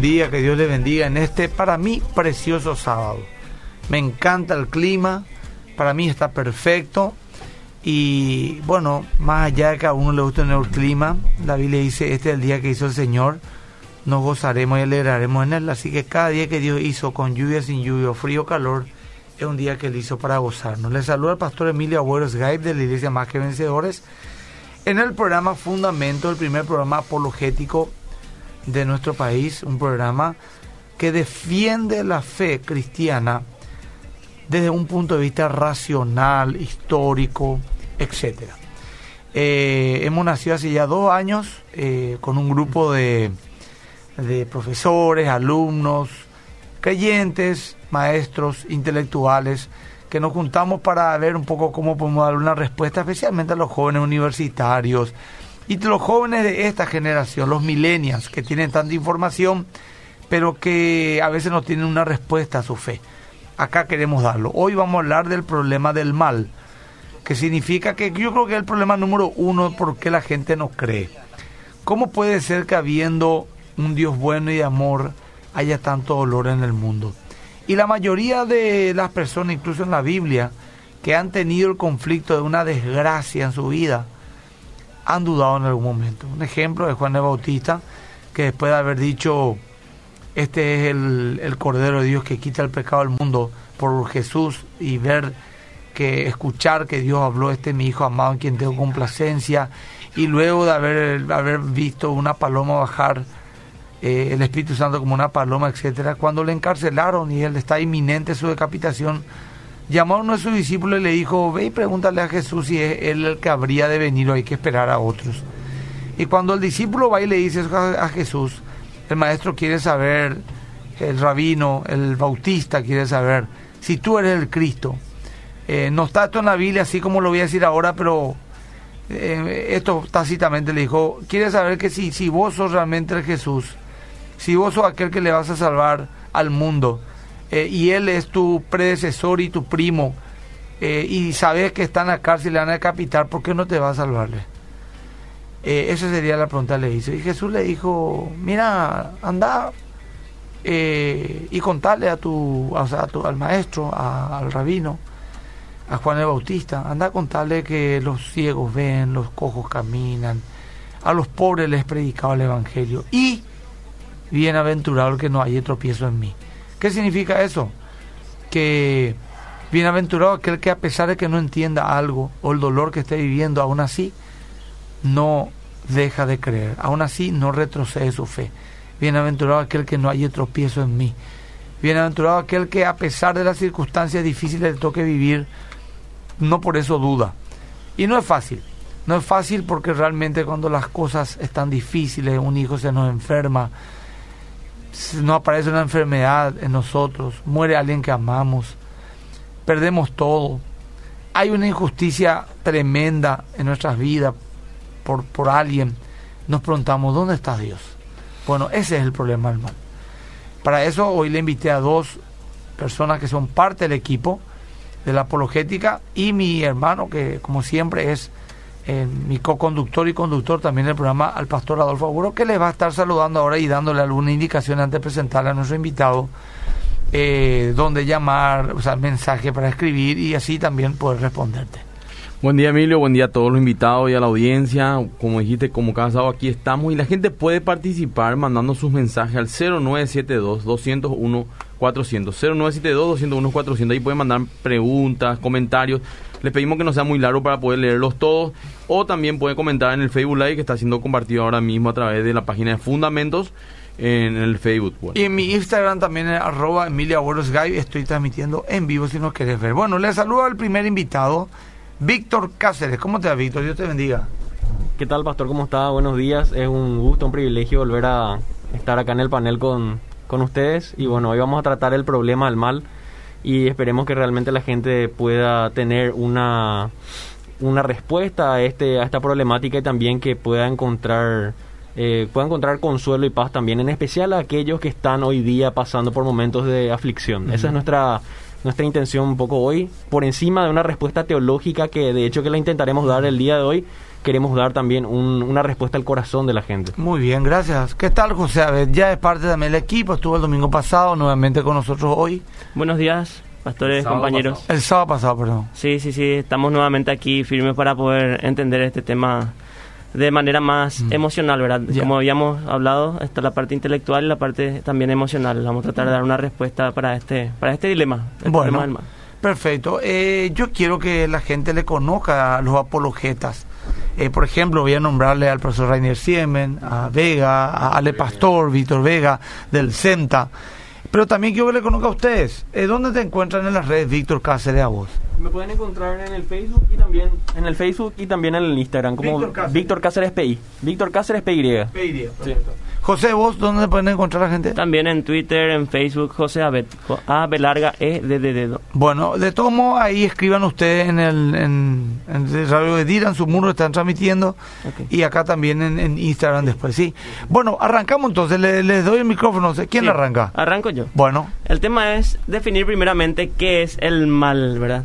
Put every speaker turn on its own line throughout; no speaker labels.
día, que Dios le bendiga en este, para mí, precioso sábado. Me encanta el clima, para mí está perfecto. Y bueno, más allá de que a uno le guste el clima, la Biblia dice, este es el día que hizo el Señor, nos gozaremos y alegraremos en él. Así que cada día que Dios hizo, con lluvia, sin lluvia, frío, calor, es un día que él hizo para gozarnos. Le saluda el pastor Emilio Agüero Skype de la Iglesia Más que Vencedores en el programa Fundamento, el primer programa apologético de nuestro país, un programa que defiende la fe cristiana desde un punto de vista racional, histórico, etc. Eh, hemos nacido hace ya dos años eh, con un grupo de, de profesores, alumnos, creyentes, maestros, intelectuales, que nos juntamos para ver un poco cómo podemos dar una respuesta, especialmente a los jóvenes universitarios, y los jóvenes de esta generación, los millennials, que tienen tanta información, pero que a veces no tienen una respuesta a su fe. Acá queremos darlo. Hoy vamos a hablar del problema del mal, que significa que yo creo que es el problema número uno porque la gente no cree. ¿Cómo puede ser que habiendo un Dios bueno y de amor haya tanto dolor en el mundo? Y la mayoría de las personas, incluso en la Biblia, que han tenido el conflicto de una desgracia en su vida, han dudado en algún momento. Un ejemplo de Juan el Bautista, que después de haber dicho, este es el, Cordero de Dios que quita el pecado del mundo por Jesús y ver que escuchar que Dios habló, este es mi hijo amado en quien tengo complacencia, y luego de haber, haber visto una paloma bajar, eh, el Espíritu Santo como una paloma, etcétera, cuando le encarcelaron y él está inminente su decapitación, llamó a uno de sus discípulos y le dijo, ve y pregúntale a Jesús si es él el que habría de venir o hay que esperar a otros. Y cuando el discípulo va y le dice a, Jesús, el maestro quiere saber, el rabino, el bautista quiere saber si tú eres el Cristo. Eh, no está esto en la Biblia así como lo voy a decir ahora, pero eh, esto tácitamente le dijo, quiere saber que si, si vos sos realmente el Jesús, si vos sos aquel que le vas a salvar al mundo, eh, y él es tu predecesor y tu primo, eh, y sabes que está en la cárcel y le van a decapitar, ¿por qué no te va a salvarle? Eh, esa sería la pregunta que le hizo. Y Jesús le dijo, mira, anda y contale a tu, o sea, al maestro, al rabino, a Juan el Bautista, anda a contarle que los ciegos ven, los cojos caminan, a los pobres les predicaba el Evangelio, y bienaventurado el que no haya tropiezo en mí. ¿Qué significa eso? Que bienaventurado aquel que a pesar de que no entienda algo o el dolor que esté viviendo, aún así no deja de creer, aún así no retrocede su fe. Bienaventurado aquel que no haya tropiezo en mí. Bienaventurado aquel que a pesar de las circunstancias difíciles le toque vivir, no por eso duda. Y no es fácil. No es fácil porque realmente cuando las cosas están difíciles, un hijo se nos enferma, no aparece una enfermedad en nosotros, muere alguien que amamos, perdemos todo. Hay una injusticia tremenda en nuestras vidas por, por alguien. Nos preguntamos, ¿dónde está Dios? Bueno, ese es el problema, hermano. Para eso hoy le invité a dos personas que son parte del equipo de la apologética y mi hermano, que como siempre es mi co-conductor y conductor también del programa, al pastor Adolfo Aguro, que le va a estar saludando ahora y dándole alguna indicación antes de presentarle a nuestro invitado eh, dónde llamar, o sea, mensaje para escribir y así también poder responderte.
Buen día Emilio, buen día a todos los invitados y a la audiencia. Como dijiste, como cada sábado aquí estamos y la gente puede participar mandando sus mensajes al 0972 201 400 0972 201 400 ahí pueden mandar preguntas, comentarios. Les pedimos que no sea muy largo para poder leerlos todos o también pueden comentar en el Facebook Live que está siendo compartido ahora mismo a través de la página de Fundamentos en el Facebook.
Y en mi Instagram también es arroba Emilia estoy transmitiendo en vivo si nos quieres ver. Bueno, les saludo al primer invitado. Víctor Cáceres. ¿Cómo te va, Víctor? Dios te bendiga.
¿Qué tal, pastor? ¿Cómo está? Buenos días. Es un gusto, un privilegio volver a estar acá en el panel con, con ustedes. Y bueno, hoy vamos a tratar el problema del mal y esperemos que realmente la gente pueda tener una, una respuesta a, este, a esta problemática y también que pueda encontrar... Eh, pueda encontrar consuelo y paz también, en especial a aquellos que están hoy día pasando por momentos de aflicción. Esa es nuestra nuestra intención un poco hoy, por encima de una respuesta teológica que de hecho que la intentaremos dar el día de hoy, queremos dar también un- una respuesta al corazón de la gente.
Muy bien, gracias. ¿Qué tal, José? A ver, ya es parte también del equipo, estuvo el domingo pasado nuevamente con nosotros hoy.
Buenos días, pastores,
Sábado
compañeros.
pasado.
El sábado pasado, perdón.
Sí, sí, sí, estamos nuevamente aquí firmes para poder entender este tema de manera más emocional, ¿verdad?
Mm. Ya.
Como habíamos hablado, está la parte intelectual y la parte también emocional. Vamos a tratar de dar una respuesta para este para este dilema. el
Bueno,
mal.
perfecto. Eh, yo quiero que la gente le conozca a los apologetas. Eh, por ejemplo, voy a nombrarle al profesor Rainier Siemen, a Vega, a Ale Pastor, Víctor Vega, del CENTA. Pero también quiero que le conozca a ustedes. Eh, ¿Dónde te encuentran en las redes Víctor Cáceres a vos?
Me pueden encontrar en el Facebook y también en el Facebook y también en el Instagram como
Víctor Cáceres.
Víctor Cáceres PI. Víctor Cáceres PY.
José, ¿vos dónde te pueden encontrar la gente?
También en Twitter, en Facebook, José Abed, Jo- A B larga E D dedo.
Bueno, de todos modos, ahí escriban ustedes en el, en, en el Radio de Dira, en su muro están transmitiendo, y acá también en, en Instagram después, sí. Bueno, arrancamos entonces, le- les doy el micrófono, ¿quién
Sí,
arranca?
Arranco yo.
Bueno,
El tema es definir primeramente qué es el mal, ¿verdad?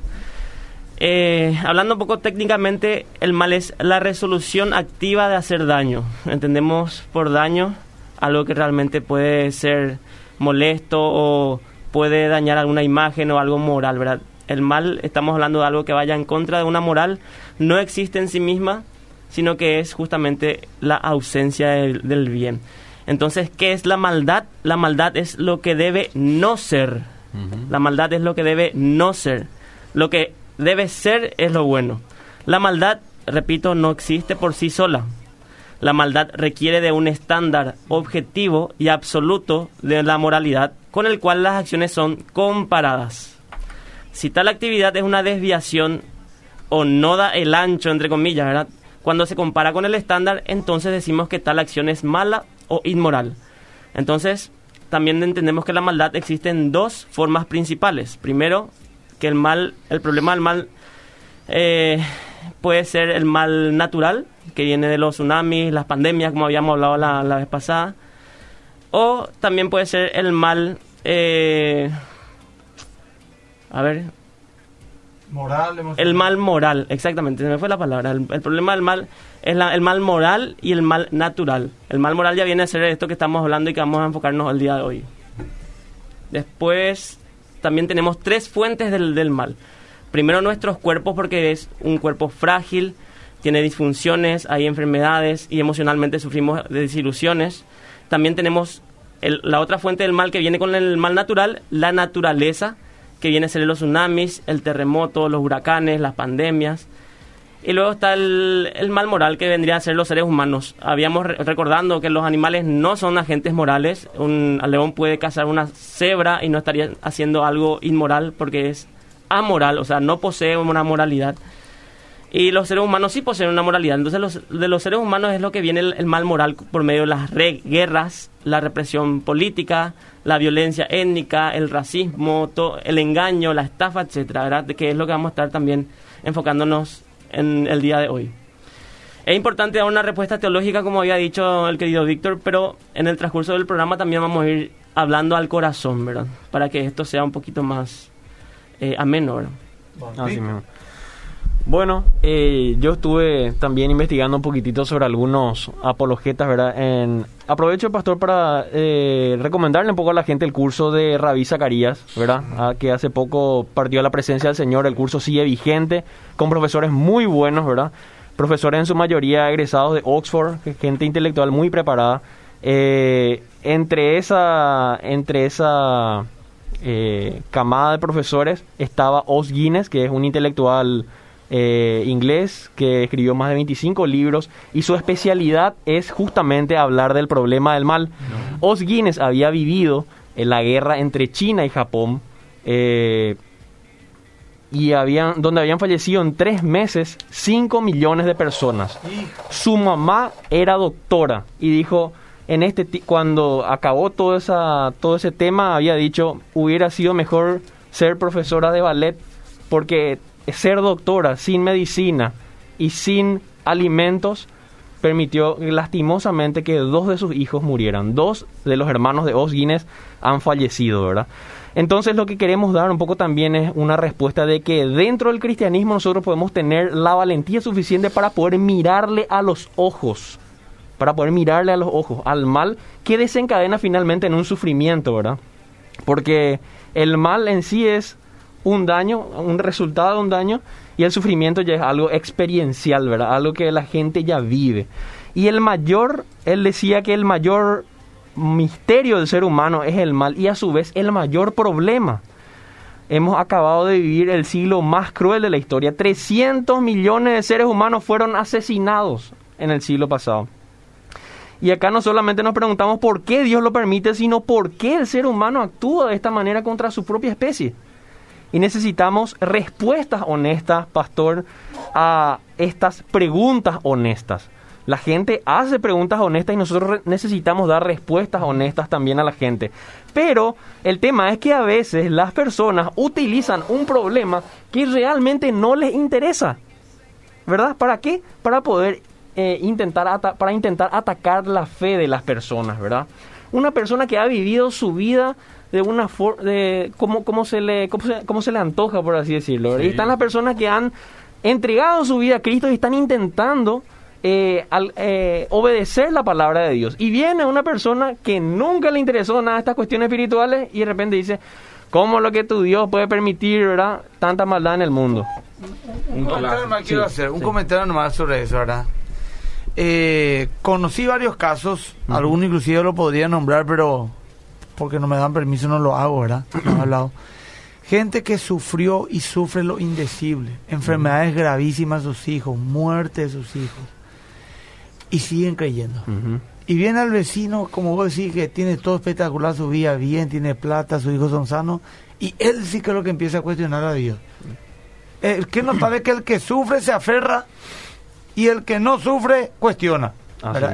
Eh, hablando un poco técnicamente, el mal es la resolución activa de hacer daño. Entendemos por daño algo que realmente puede ser molesto o puede dañar alguna imagen o algo moral, ¿verdad? El mal, estamos hablando de algo que vaya en contra de una moral, no existe en sí misma, sino que es justamente la ausencia del, del bien. Entonces, ¿qué es la maldad? La maldad es lo que debe no ser. La maldad es lo que debe no ser. Lo que debe ser es lo bueno. La maldad, repito, no existe por sí sola. La maldad requiere de un estándar objetivo y absoluto de la moralidad con el cual las acciones son comparadas. Si tal actividad es una desviación o no da el ancho, entre comillas, ¿verdad? Cuando se compara con el estándar, entonces decimos que tal acción es mala o inmoral. Entonces, también entendemos que la maldad existe en dos formas principales. Primero, que el mal, el problema del mal eh, puede ser el mal natural, que viene de los tsunamis, las pandemias, como habíamos hablado la, la vez pasada. O también puede ser el mal... eh, a ver,
moral,
el mal moral, exactamente, se me fue la palabra. El, el problema del mal es la- el mal moral y el mal natural. El mal moral ya viene a ser esto que estamos hablando y que vamos a enfocarnos el día de hoy. Después, también tenemos tres fuentes del, del mal. Primero, nuestros cuerpos, porque es un cuerpo frágil, tiene disfunciones, hay enfermedades y emocionalmente sufrimos de desilusiones. También tenemos el- la otra fuente del mal que viene con el mal natural, la naturaleza, que viene a ser los tsunamis, el terremoto, los huracanes, las pandemias. Y luego está el, mal moral que vendría a ser los seres humanos. Habíamos re- recordando que los animales no son agentes morales. Un león puede cazar una cebra y no estaría haciendo algo inmoral porque es amoral, o sea, no posee una moralidad. Y los seres humanos sí poseen una moralidad. Entonces, los, de los seres humanos es lo que viene el, mal moral por medio de las guerras, la represión política, la violencia étnica, el racismo, el engaño, la estafa, etcétera, ¿verdad? Que es lo que vamos a estar también enfocándonos en el día de hoy. Es importante dar una respuesta teológica, como había dicho el querido Víctor, pero en el transcurso del programa también vamos a ir hablando al corazón, ¿verdad? Para que esto sea un poquito más eh, ameno, ¿verdad?
Así mismo. Bueno, eh, yo estuve también investigando un poquitito sobre algunos apologetas, ¿verdad? En, aprovecho, pastor, para eh, recomendarle un poco a la gente el curso de Rabí Zacarías, ¿verdad? Ah, que hace poco partió a la presencia del Señor. El curso sigue vigente, con profesores muy buenos, ¿verdad? Profesores en su mayoría egresados de Oxford, gente intelectual muy preparada. Eh, entre esa, entre esa eh, camada de profesores estaba Os Guinness, que es un intelectual eh, inglés que escribió más de 25 libros y su especialidad es justamente hablar del problema del mal. Os Guinness había vivido en la guerra entre China y Japón eh, y habían, donde habían fallecido en tres meses 5 millones de personas. Su mamá era doctora y dijo, en este cuando acabó todo, esa, todo ese tema, había dicho, hubiera sido mejor ser profesora de ballet porque ser doctora sin medicina y sin alimentos permitió lastimosamente que dos de sus hijos murieran. Dos de los hermanos de Os Guinness han fallecido, ¿verdad? Entonces lo que queremos dar un poco también es una respuesta de que dentro del cristianismo nosotros podemos tener la valentía suficiente para poder mirarle a los ojos, para poder mirarle a los ojos al mal que desencadena finalmente en un sufrimiento, ¿verdad? Porque el mal en sí es un daño, un resultado de un daño, y el sufrimiento ya es algo experiencial, ¿verdad? Algo que la gente ya vive. Y el mayor, él decía que el mayor misterio del ser humano es el mal y a su vez el mayor problema. Hemos acabado de vivir el siglo más cruel de la historia. 300 millones de seres humanos fueron asesinados en el siglo pasado. Y acá no solamente nos preguntamos por qué Dios lo permite, sino por qué el ser humano actúa de esta manera contra su propia especie. Y necesitamos respuestas honestas, pastor, a estas preguntas honestas. La gente hace preguntas honestas y nosotros necesitamos dar respuestas honestas también a la gente. Pero el tema es que a veces las personas utilizan un problema que realmente no les interesa. ¿Verdad? ¿Para qué? Para poder eh, intentar, para intentar atacar la fe de las personas, ¿verdad? Una persona que ha vivido su vida de una forma, de cómo, cómo, se le, cómo, se, le antoja, por así decirlo. Y están las personas que han entregado su vida a Cristo y están intentando eh, al, eh, obedecer la palabra de Dios. Y viene una persona que nunca le interesó nada estas cuestiones espirituales y de repente dice, ¿cómo lo que tu Dios puede permitir, verdad, tanta maldad en el mundo?
Un comentario más quiero hacer, un comentario nomás sobre eso, ¿verdad? Eh, conocí varios casos, algunos inclusive lo podría nombrar, pero porque no me dan permiso no lo hago, ¿verdad? No he hablado. Gente que sufrió y sufre lo indecible, enfermedades gravísimas de sus hijos, muerte de sus hijos y siguen creyendo. Y viene al vecino, como vos decís, que tiene todo espectacular, su vida bien, tiene plata, sus hijos son sanos, y él sí que es lo que empieza a cuestionar a Dios. El que no sabe que el que sufre se aferra y el que no sufre cuestiona.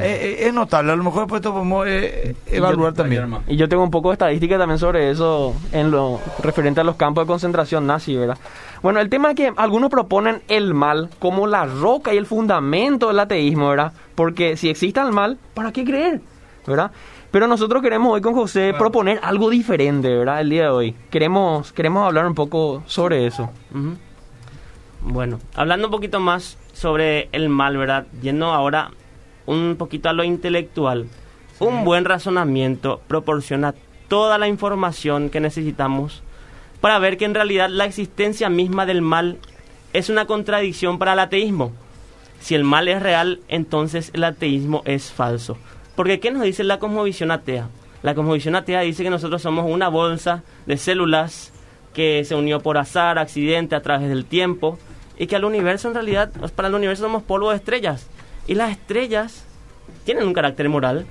Es, notable, a lo mejor después podemos eh, evaluar también.
Y yo tengo un poco de estadística también sobre eso en lo referente a los campos de concentración nazi, ¿verdad? Bueno, el tema es que algunos proponen el mal como la roca y el fundamento del ateísmo, ¿verdad? Porque si existe el mal, ¿para qué creer? ¿Verdad? Pero nosotros queremos hoy con José proponer algo diferente, ¿verdad? El día de hoy. Queremos, queremos hablar un poco sobre eso.
Bueno, hablando un poquito más sobre el mal, ¿verdad? Yendo ahora un poquito a lo intelectual. Un buen razonamiento proporciona toda la información que necesitamos para ver que en realidad la existencia misma del mal es una contradicción para el ateísmo. Si el mal es real, entonces el ateísmo es falso. Porque ¿qué nos dice la cosmovisión atea? La cosmovisión atea dice que nosotros somos una bolsa de células que se unió por azar, accidente, a través del tiempo, y que al universo en realidad, para el universo somos polvo de estrellas. Y las estrellas tienen un carácter moral.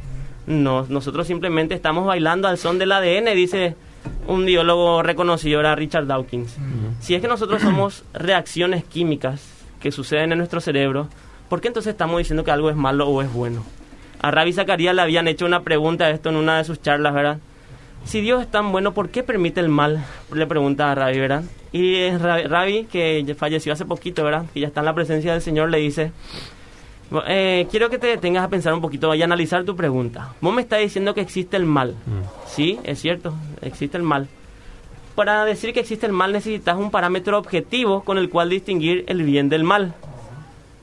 No, nosotros simplemente estamos bailando al son del ADN, dice un biólogo reconocido, era Richard Dawkins. Si es que nosotros somos reacciones químicas que suceden en nuestro cerebro, ¿por qué entonces estamos diciendo que algo es malo o es bueno? A Ravi Zacarías le habían hecho una pregunta a esto en una de sus charlas, ¿verdad? Si Dios es tan bueno, ¿por qué permite el mal? Le pregunta a Ravi, ¿verdad? Y Ravi, que falleció hace poquito, ¿verdad? Que ya está en la presencia del Señor, le dice, eh, quiero que te detengas a pensar un poquito y a analizar tu pregunta. Vos me estás diciendo que existe el mal. Mm. Sí, es cierto, existe el mal. Para decir que existe el mal necesitas un parámetro objetivo con el cual distinguir el bien del mal.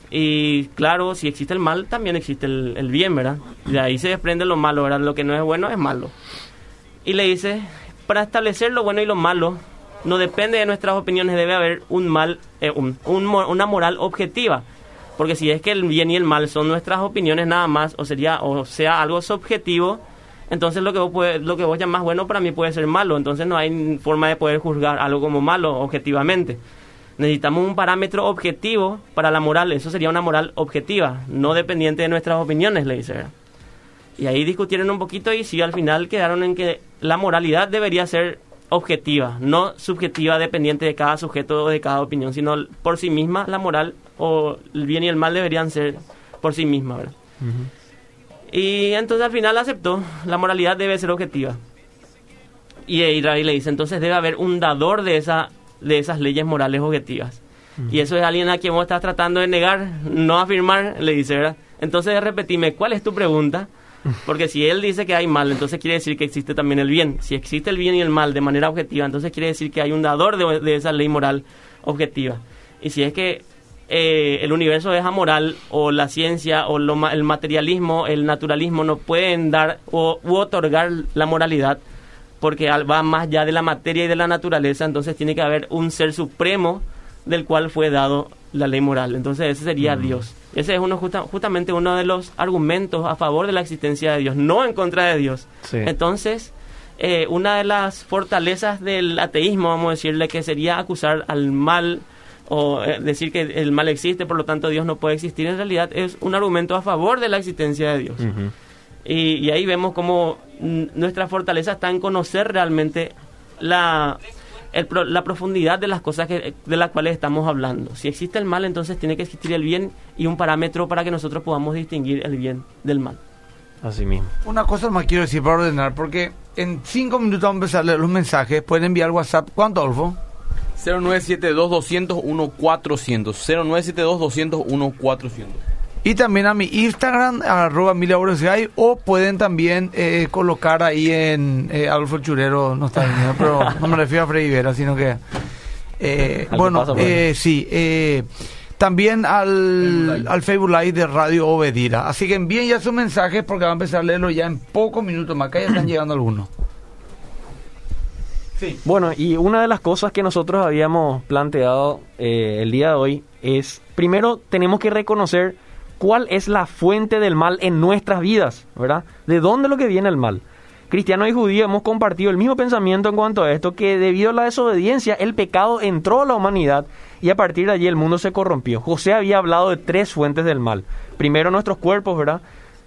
Y claro, si existe el mal, también existe el, bien, ¿verdad? De ahí se desprende lo malo, ¿verdad? Lo que no es bueno es malo. Y le dice, para establecer lo bueno y lo malo, no depende de nuestras opiniones, debe haber un mal, eh, una moral objetiva porque si es que el bien y el mal son nuestras opiniones nada más, o sería, o sea, algo subjetivo, entonces lo que vos puede, lo que vos llamas bueno para mí puede ser malo. Entonces no hay forma de poder juzgar algo como malo objetivamente. Necesitamos un parámetro objetivo para la moral. Eso sería una moral objetiva, no dependiente de nuestras opiniones, le dice. Y ahí discutieron un poquito y sí, al final quedaron en que la moralidad debería ser objetiva, no subjetiva, dependiente de cada sujeto o de cada opinión, sino por sí misma la moral o el bien y el mal deberían ser por sí mismas, ¿verdad? Y entonces al final aceptó, la moralidad debe ser objetiva. Y Israel le dice, entonces debe haber un dador de, esa, de esas leyes morales objetivas. Y eso es alguien a quien vos estás tratando de negar, no afirmar, le dice, ¿verdad? Entonces repetime, ¿cuál es tu pregunta? Porque si él dice que hay mal, entonces quiere decir que existe también el bien. Si existe el bien y el mal de manera objetiva, entonces quiere decir que hay un dador de, esa ley moral objetiva. Y si es que eh, el universo es amoral o la ciencia o lo, el materialismo, el naturalismo no pueden dar o u otorgar la moralidad porque va más allá de la materia y de la naturaleza, entonces tiene que haber un ser supremo del cual fue dado la ley moral. Entonces ese sería Dios. Ese es uno justamente uno de los argumentos a favor de la existencia de Dios, no en contra de Dios. Entonces, eh, una de las fortalezas del ateísmo, vamos a decirle, que sería acusar al mal o eh, decir que el mal existe, por lo tanto Dios no puede existir, en realidad es un argumento a favor de la existencia de Dios. y, ahí vemos cómo nuestra fortaleza está en conocer realmente la, la profundidad de las cosas que, de las cuales estamos hablando. Si existe el mal, entonces tiene que existir el bien y un parámetro para que nosotros podamos distinguir el bien del mal.
Así mismo.
Una cosa más quiero decir para ordenar, porque en cinco minutos vamos a empezar a leer los mensajes. Pueden enviar WhatsApp. ¿Cuánto, Adolfo?
0972-200-1400. 0972-200-1400.
Y también a mi Instagram, arroba o pueden también eh, colocar ahí en eh, Adolfo Churero, no está bien, pero no me refiero a Freddy Vera, sino que... Eh, bueno, eh, sí, eh, también al, al Facebook Live de Radio Obedira. Así que envíen ya sus mensajes porque va a empezar a leerlo ya en pocos minutos más. Acá ya están llegando algunos.
Bueno, y una de las cosas que nosotros habíamos planteado eh, el día de hoy es, primero tenemos que reconocer cuál es la fuente del mal en nuestras vidas, ¿verdad? ¿De dónde es lo que viene el mal? Cristianos y judíos hemos compartido el mismo pensamiento en cuanto a esto, que debido a la desobediencia el pecado entró a la humanidad y a partir de allí el mundo se corrompió. José había hablado de tres fuentes del mal. Primero nuestros cuerpos, ¿verdad?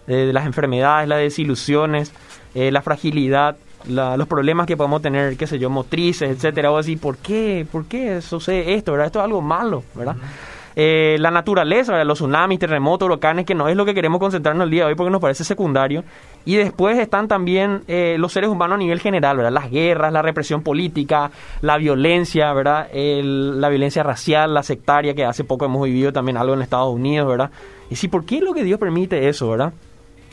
de las enfermedades, las desilusiones, eh, la fragilidad, los problemas que podemos tener, qué sé yo, motrices, etcétera, o así, ¿por qué? ¿Por qué sucede esto, verdad? Esto es algo malo, ¿verdad? Eh, la naturaleza, los tsunamis, terremotos, huracanes, que no es lo que queremos concentrarnos el día de hoy porque nos parece secundario. Y después están también eh, los seres humanos a nivel general, ¿verdad? Las guerras, la represión política, la violencia, ¿verdad? la violencia racial, la sectaria, que hace poco hemos vivido también algo en Estados Unidos, ¿verdad? Y sí, ¿por qué es lo que Dios permite eso, ¿verdad?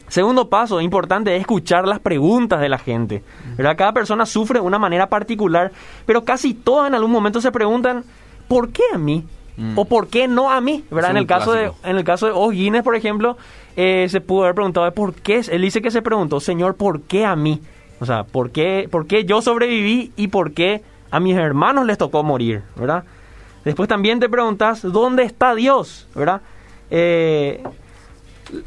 Segundo paso importante es escuchar las preguntas de la gente. ¿verdad? Cada persona sufre de una manera particular, pero casi todas en algún momento se preguntan, ¿por qué a mí? Mm. ¿O por qué no a mí? ¿verdad? En el, caso de, en el caso de O'Guinness, por ejemplo, eh, se pudo haber preguntado, ¿por qué? Él dice que se preguntó, Señor, ¿por qué a mí? O sea, ¿por qué, ¿por qué yo sobreviví y por qué a mis hermanos les tocó morir? ¿verdad? Después también te preguntas, ¿dónde está Dios? ¿verdad? Eh,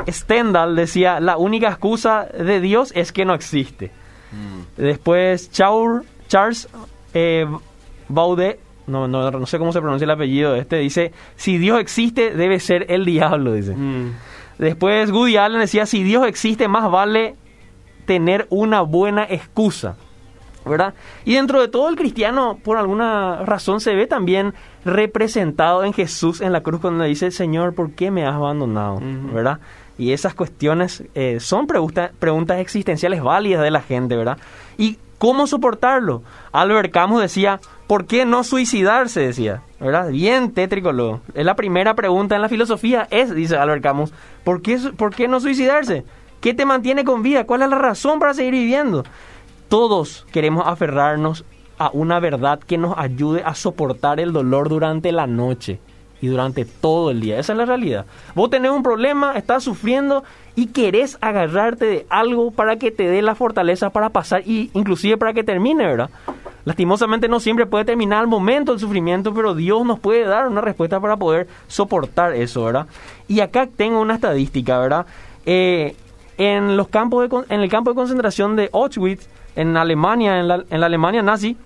Stendhal decía, la única excusa de Dios es que no existe. Mm. Después Charles eh, Baudet, no, no, no, sé cómo se pronuncia el apellido de este, dice, si Dios existe, debe ser el diablo, dice. Mm. Después Woody Allen decía, si Dios existe, más vale tener una buena excusa. ¿verdad? Y dentro de todo el cristiano, por alguna razón, se ve también representado en Jesús en la cruz cuando dice, Señor, ¿por qué me has abandonado? ¿verdad? Y esas cuestiones eh, son preguntas existenciales válidas de la gente, ¿verdad? ¿Y cómo soportarlo? Albert Camus decía, ¿por qué no suicidarse? Decía, ¿verdad? Bien tétrico lo. Es la primera pregunta en la filosofía, es, dice Albert Camus, ¿por qué, ¿por qué no suicidarse? ¿Qué te mantiene con vida? ¿Cuál es la razón para seguir viviendo? Todos queremos aferrarnos a una verdad que nos ayude a soportar el dolor durante la noche y durante todo el día. Esa es la realidad. Vos tenés un problema, estás sufriendo y querés agarrarte de algo para que te dé la fortaleza para pasar y inclusive para que termine, ¿verdad? Lastimosamente no siempre puede terminar al momento el sufrimiento, pero Dios nos puede dar una respuesta para poder soportar eso, ¿verdad? Y acá tengo una estadística, ¿verdad? Eh, en los campos de, en el campo de concentración de Auschwitz en Alemania, en la, en la Alemania nazi,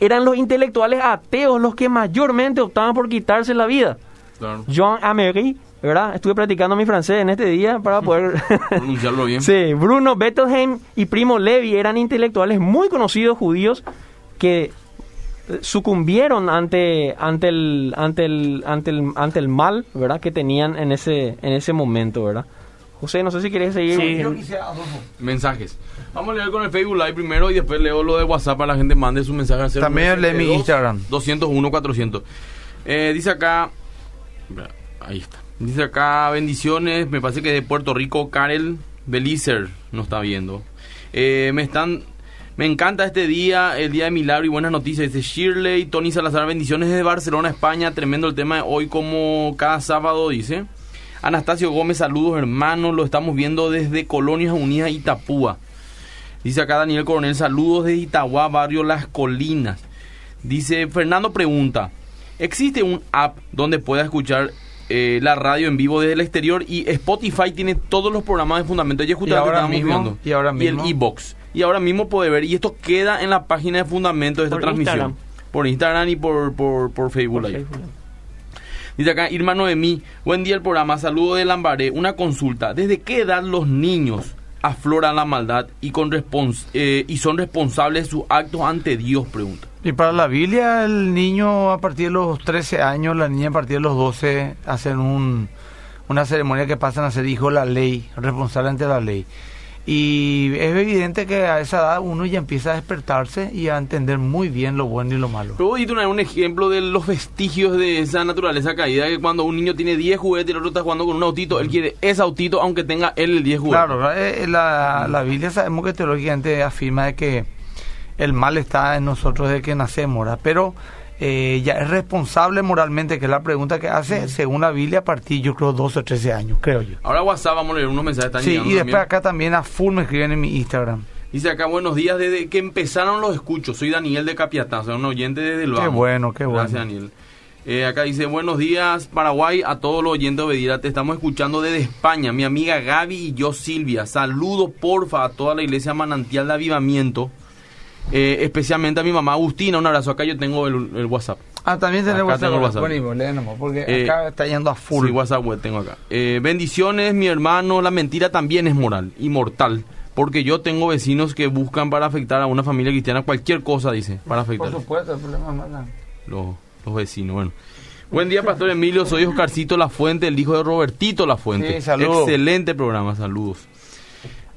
eran los intelectuales ateos los que mayormente optaban por quitarse la vida. Jean Amery, ¿verdad? Estuve practicando mi francés en este día para poder pronunciarlo bien. sí, Bruno Bettelheim y Primo Levi eran intelectuales muy conocidos judíos que eh, sucumbieron ante ante el ante el ante el ante el mal, ¿verdad? que tenían en ese en ese momento, ¿verdad? José, no sé si quieres seguir.
Sí. Mensajes. Vamos a leer con el Facebook Live primero y después leo lo de WhatsApp para la gente mande su mensaje.
También lee mi Instagram.
201 400. Eh, dice acá. Ahí está. Dice acá bendiciones. Me parece que de Puerto Rico, Karel. Belizer nos está viendo. Eh, me están... Me encanta este día, el día de milagro y buenas noticias. Dice Shirley, Tony Salazar, bendiciones desde Barcelona, España. Tremendo el tema hoy, como cada sábado, dice. Anastasio Gómez, saludos hermanos, lo estamos viendo desde Colonias Unidas, Itapúa. Dice acá Daniel Coronel, saludos de Itagua, barrio Las Colinas. Dice Fernando pregunta, ¿existe un app donde pueda escuchar eh, la radio en vivo desde el exterior y Spotify tiene todos los programas de Fundamento? Justamente
ahora
estábamos
mismo?
viendo.
¿Y ahora
el
mismo?
e-box. Y ahora mismo puede ver, y esto queda en la página de Fundamento de esta
Por
transmisión.
Instagram.
Por Instagram y por, por, por Facebook.
Por. Facebook.
Dice acá Irma Noemí, buen día el programa, saludo de Lambaré, una consulta, ¿desde qué edad los niños afloran la maldad y, con respons- eh, y son responsables de sus actos ante Dios? Pregunta.
Y para la Biblia, el niño a partir de los 13 años, la niña a partir de los 12, hacen un, una ceremonia que pasan a ser hijo de la ley, responsable ante la ley. Y es evidente que a esa edad uno ya empieza a despertarse y a entender muy bien lo bueno y lo malo.
Pero voy a dar un ejemplo de los vestigios de esa naturaleza caída, que cuando un niño tiene 10 juguetes y el otro está jugando con un autito, él quiere ese autito aunque tenga él el 10 juguetes.
Claro, eh, la, la Biblia sabemos que teológicamente afirma de que el mal está en nosotros desde que nacemos, ¿verdad? Pero eh, ya es responsable moralmente, que es la pregunta que hace, según la Biblia, a partir, yo creo, 12 o 13 años, creo yo.
Ahora WhatsApp, vamos a leer unos mensajes. Están
Sí, y después
también.
acá también a full me escriben en mi Instagram.
Dice acá, buenos días, desde que empezaron los escuchos. Soy Daniel de Capiatá, soy un oyente desde el
Qué bueno, qué bueno.
Gracias, Daniel. Eh, acá dice, buenos días, Paraguay, a todos los oyentes de Obedira. Te estamos escuchando desde España. Mi amiga Gaby y yo, Silvia. Saludo, porfa, a toda la iglesia Manantial de Avivamiento. Eh, especialmente a mi mamá Agustina. Un abrazo. Acá yo tengo el, el WhatsApp.
Ah, también tenemos
Acá tengo WhatsApp.
Buenísimo, porque
Eh,
acá está yendo a full.
Sí, WhatsApp web tengo acá. Eh, bendiciones, mi hermano. La mentira también es moral y mortal. Porque yo tengo vecinos que buscan para afectar a una familia cristiana cualquier cosa, dice, para afectar.
Por supuesto, el problema es más-
los, los vecinos. Bueno. Buen día, Pastor Emilio. Soy Oscarcito La Fuente, el hijo de Robertito La Fuente.
Sí, saludos.
Excelente programa, saludos.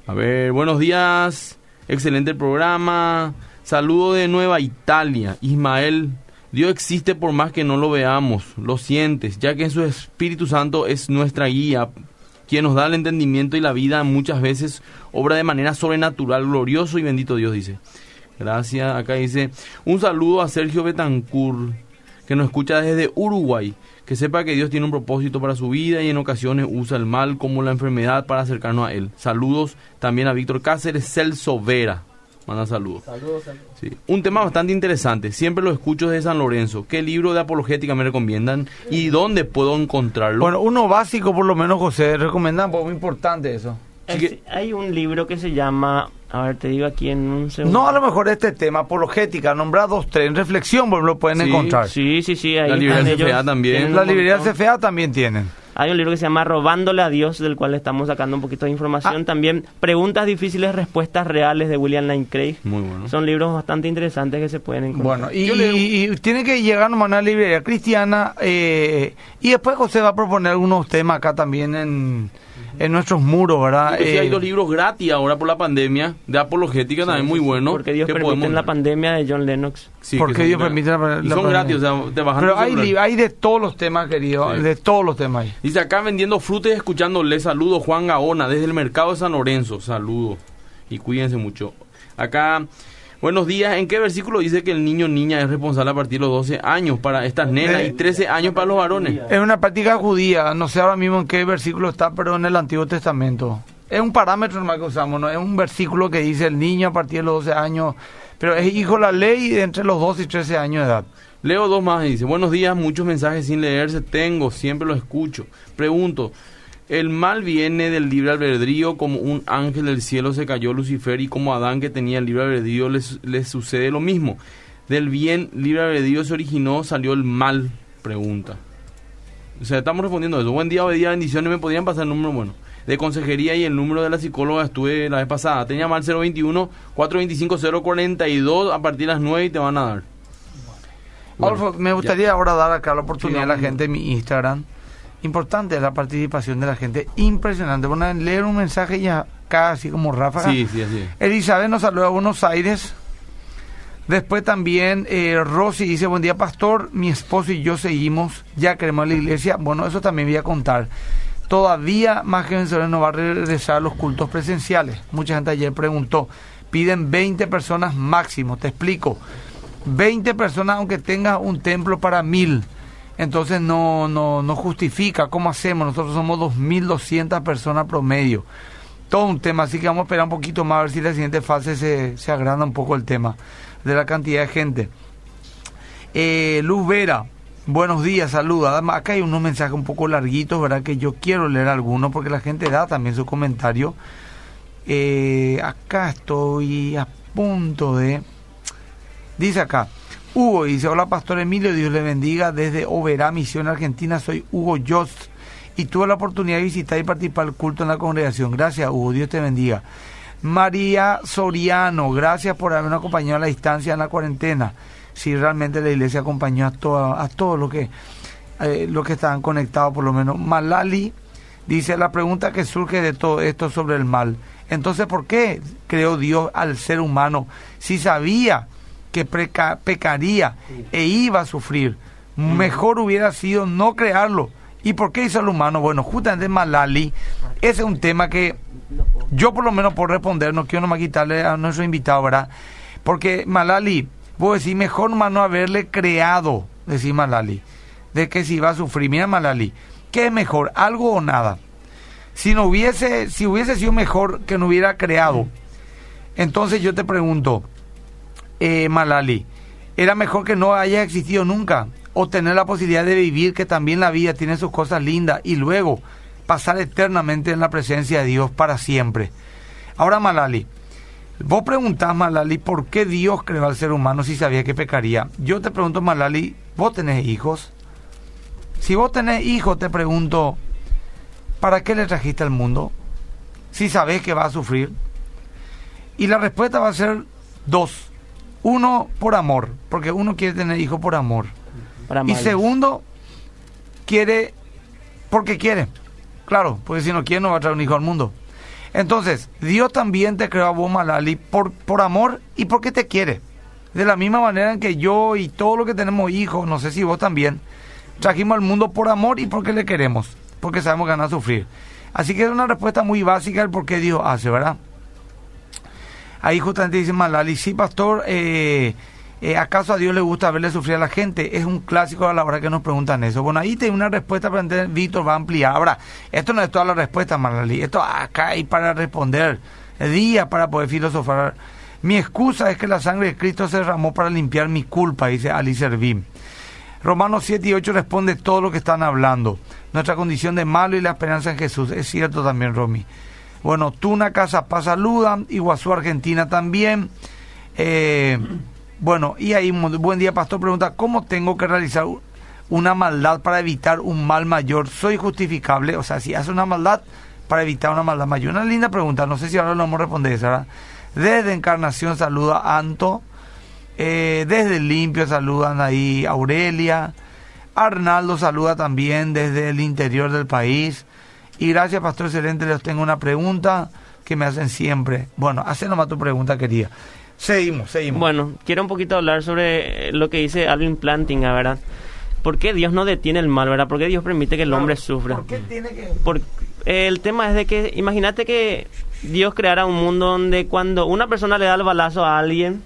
A ver, buenos días. Excelente programa. Saludo de Nueva Italia. Ismael, Dios existe por más que no lo veamos, lo sientes, ya que su Espíritu Santo es nuestra guía, quien nos da el entendimiento y la vida muchas veces obra de manera sobrenatural, glorioso y bendito Dios, dice. Gracias. Acá dice, un saludo a Sergio Betancourt, que nos escucha desde Uruguay. Que sepa que Dios tiene un propósito para su vida y en ocasiones usa el mal como la enfermedad para acercarnos a Él. Saludos también a Víctor Cáceres, Celso Vera. Manda saludos. Sí. Un tema bastante interesante. Siempre lo escucho desde San Lorenzo. ¿Qué libro de apologética me recomiendan y dónde puedo encontrarlo?
Bueno, uno básico por lo menos, José, recomendan, pues muy importante eso.
Es- hay un libro que se llama, a ver, te digo aquí en un segundo.
No a lo mejor este tema, apologética, nombrados tres, en reflexión, pues lo pueden
Sí,
encontrar.
Sí, sí, sí. Ahí
La librería
ellos.
CFA también.
La librería. CFA también tienen.
Hay un libro que se llama Robándole a Dios, del cual estamos sacando un poquito de información.
Ah.
También Preguntas difíciles, respuestas reales de William Lane Craig.
Muy bueno.
Son libros bastante interesantes que se pueden encontrar.
Bueno, y tiene que llegar nomás a una librería cristiana eh, y después José va a proponer algunos temas acá también en, en nuestros muros, ¿verdad?
Hay
Eh,
dos libros gratis ahora por la pandemia de apologética también muy bueno.
Porque Dios
que
permite
podemos-
en la pandemia de John Lennox.
Sí,
¿Por
que
qué
son
Dios permite la-
y
la
son
pandemia?
gratis, o sea, te bajan
Pero hay, hay de todos los temas, querido,
Sí.
de todos los temas ahí.
Dice acá vendiendo frutas y escuchándole. Saludos, Juan Gaona, desde el mercado de San Lorenzo. Saludos. Y cuídense mucho. Acá, buenos días. ¿En qué versículo dice que el niño niña es responsable a partir de los 12 años para estas nenas
Eh,
y 13 años para los varones?
Es una práctica judía, no sé ahora mismo en qué versículo está, pero en el Antiguo Testamento. Es un parámetro normal que usamos, ¿no? Es un versículo que dice el niño a partir de los 12 años, pero es hijo de la ley de entre los 12 y 13 años de edad.
Leo dos más y dice, buenos días, muchos mensajes sin leerse tengo, siempre los escucho. Pregunto, ¿el mal viene del libre albedrío como un ángel del cielo se cayó Lucifer y como Adán que tenía el libre albedrío les, les sucede lo mismo? Del bien libre albedrío se originó, salió el mal, pregunta. O sea, estamos respondiendo a eso. Buen día, buen día, bendiciones, me podrían pasar el número, bueno, de consejería y el número de la psicóloga estuve la vez pasada. Te llama al 021 425 042 a partir de las 9 y te van a dar. Bueno,
me gustaría ahora dar acá la oportunidad
Sí,
a la gente en mi Instagram. Importante la participación de la gente, impresionante. A leer un mensaje ya casi como ráfaga.
Sí, sí, así es.
Elizabeth nos saluda a Buenos Aires. Después también eh, Rosy dice, buen día pastor, mi esposo y yo seguimos, ya queremos la iglesia. Bueno, eso también voy a contar. Todavía más que vencedores no va a regresar a los cultos presenciales. Mucha gente ayer preguntó, piden 20 personas máximo, te explico. 20 personas aunque tenga un templo para mil. Entonces no, no, no justifica. ¿Cómo hacemos? Nosotros somos 2.200 personas promedio. Todo un tema, así que vamos a esperar un poquito más a ver si la siguiente fase se, se agranda un poco el tema de la cantidad de gente. Eh, Luz Vera, buenos días, saluda. Acá hay unos mensajes un poco larguitos, ¿verdad? Que yo quiero leer algunos porque la gente da también su comentario. Eh, acá estoy a punto de... Dice acá, Hugo dice, hola Pastor Emilio, Dios le bendiga desde Oberá, Misión Argentina, soy Hugo Jost y tuve la oportunidad de visitar y participar del culto en la congregación. Gracias Hugo, Dios te bendiga. María Soriano, gracias por habernos acompañado a la distancia en la cuarentena. Si realmente la iglesia acompañó a todo, a todo lo que eh, lo que estaban conectados por lo menos. Malali dice la pregunta que surge de todo esto sobre el mal. Entonces, ¿por qué creó Dios al ser humano si sabía que pecaría e iba a sufrir? Mejor hubiera sido no crearlo. ¿Y por qué hizo al humano? Bueno, justamente Malali, ese es un tema que yo por lo menos por responder, no quiero nomás quitarle a nuestro invitado, ¿verdad? Porque Malali, vos decís, mejor nomás no haberle creado, decís Malali, de que si va a sufrir. Mira Malali, ¿qué es mejor, algo o nada? Si no hubiese, si hubiese sido mejor que no hubiera creado, entonces yo te pregunto, eh, Malali, ¿era mejor que no haya existido nunca? O tener la posibilidad de vivir, que también la vida tiene sus cosas lindas, y luego pasar eternamente en la presencia de Dios para siempre. Ahora, Malali, vos preguntás, Malali, ¿por qué Dios creó al ser humano si sabía que pecaría? Yo te pregunto, Malali, ¿vos tenés hijos? Si vos tenés hijos, te pregunto, ¿para qué le trajiste al mundo? Si sabés que va a sufrir. Y la respuesta va a ser dos. Uno, por amor, porque uno quiere tener hijos por amor. y segundo, quiere porque quiere. Claro, porque si no quiere no va a traer un hijo al mundo. Entonces, Dios también te creó a vos, Malali, por, por amor y porque te quiere. De la misma manera en que yo y todo lo que tenemos hijos, no sé si vos también, trajimos al mundo por amor y porque le queremos, porque sabemos que van a sufrir. Así que es una respuesta muy básica del por qué Dios hace, ¿verdad? Ahí justamente dice Malali, sí, pastor, eh, eh, ¿acaso a Dios le gusta verle sufrir a la gente? Es un clásico a la hora que nos preguntan eso. Bueno, ahí tiene una respuesta para entender, Víctor va a ampliar. Ahora, esto no es toda la respuesta, Marlali. Esto acá hay para responder, día para poder filosofar. Mi excusa es que la sangre de Cristo se derramó para limpiar mi culpa, dice Ali Servín. Romanos 7 y 8 responde todo lo que están hablando. Nuestra condición de malo y la esperanza en Jesús. Es cierto también, Romy. Bueno, Tuna Casa Paz saluda, Iguazú Argentina también. Eh, bueno, y ahí, buen día, pastor, pregunta, ¿cómo tengo que realizar una maldad para evitar un mal mayor? ¿Soy justificable? O sea, si hace una maldad para evitar una maldad mayor. Una linda pregunta, no sé si ahora lo vamos a responder, ¿verdad? Desde Encarnación saluda Anto. Eh, desde Limpio saludan ahí Aurelia. Arnaldo saluda también desde el interior del país. Y gracias, Pastor Excelente, les tengo una pregunta que me hacen siempre. Bueno, hace nomás tu pregunta, querida. Seguimos, seguimos.
Bueno, quiero un poquito hablar sobre lo que dice Alvin Plantinga, ¿verdad? ¿Por qué Dios no detiene el mal, verdad? ¿Por qué Dios permite que el hombre sufra?
¿Por qué tiene que...?
el tema es de que, imagínate que Dios creara un mundo donde cuando una persona le da el balazo a alguien,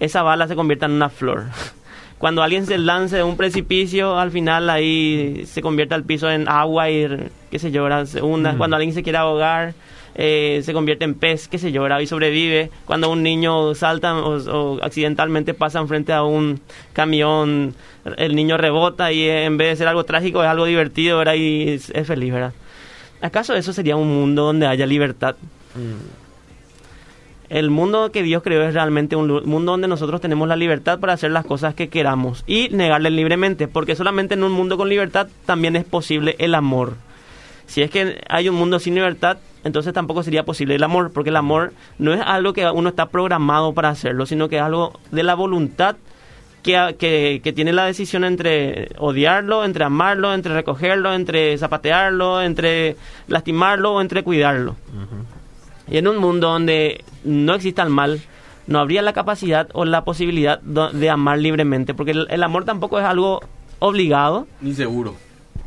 esa bala se convierta en una flor. Cuando alguien se lance de un precipicio, al final ahí se convierte al piso en agua y qué sé yo, se hunda. Cuando alguien se quiere ahogar, eh, se convierte en pez, qué sé yo, y sobrevive. Cuando un niño salta o, accidentalmente pasa enfrente a un camión, el niño rebota y en vez de ser algo trágico es algo divertido, ¿verdad? Y es, feliz, ¿verdad? ¿Acaso eso sería un mundo donde haya libertad? Mm el mundo que Dios creó es realmente un mundo donde nosotros tenemos la libertad para hacer las cosas que queramos y negarle libremente, porque solamente en un mundo con libertad también es posible el amor. Si es que hay un mundo sin libertad, entonces tampoco sería posible el amor, porque el amor no es algo que uno está programado para hacerlo, sino que es algo de la voluntad que, que, tiene la decisión entre odiarlo, entre amarlo, entre recogerlo, entre zapatearlo, entre lastimarlo o entre cuidarlo. Y en un mundo donde no exista el mal, no habría la capacidad o la posibilidad de amar libremente, porque el, amor tampoco es algo obligado.
Ni seguro.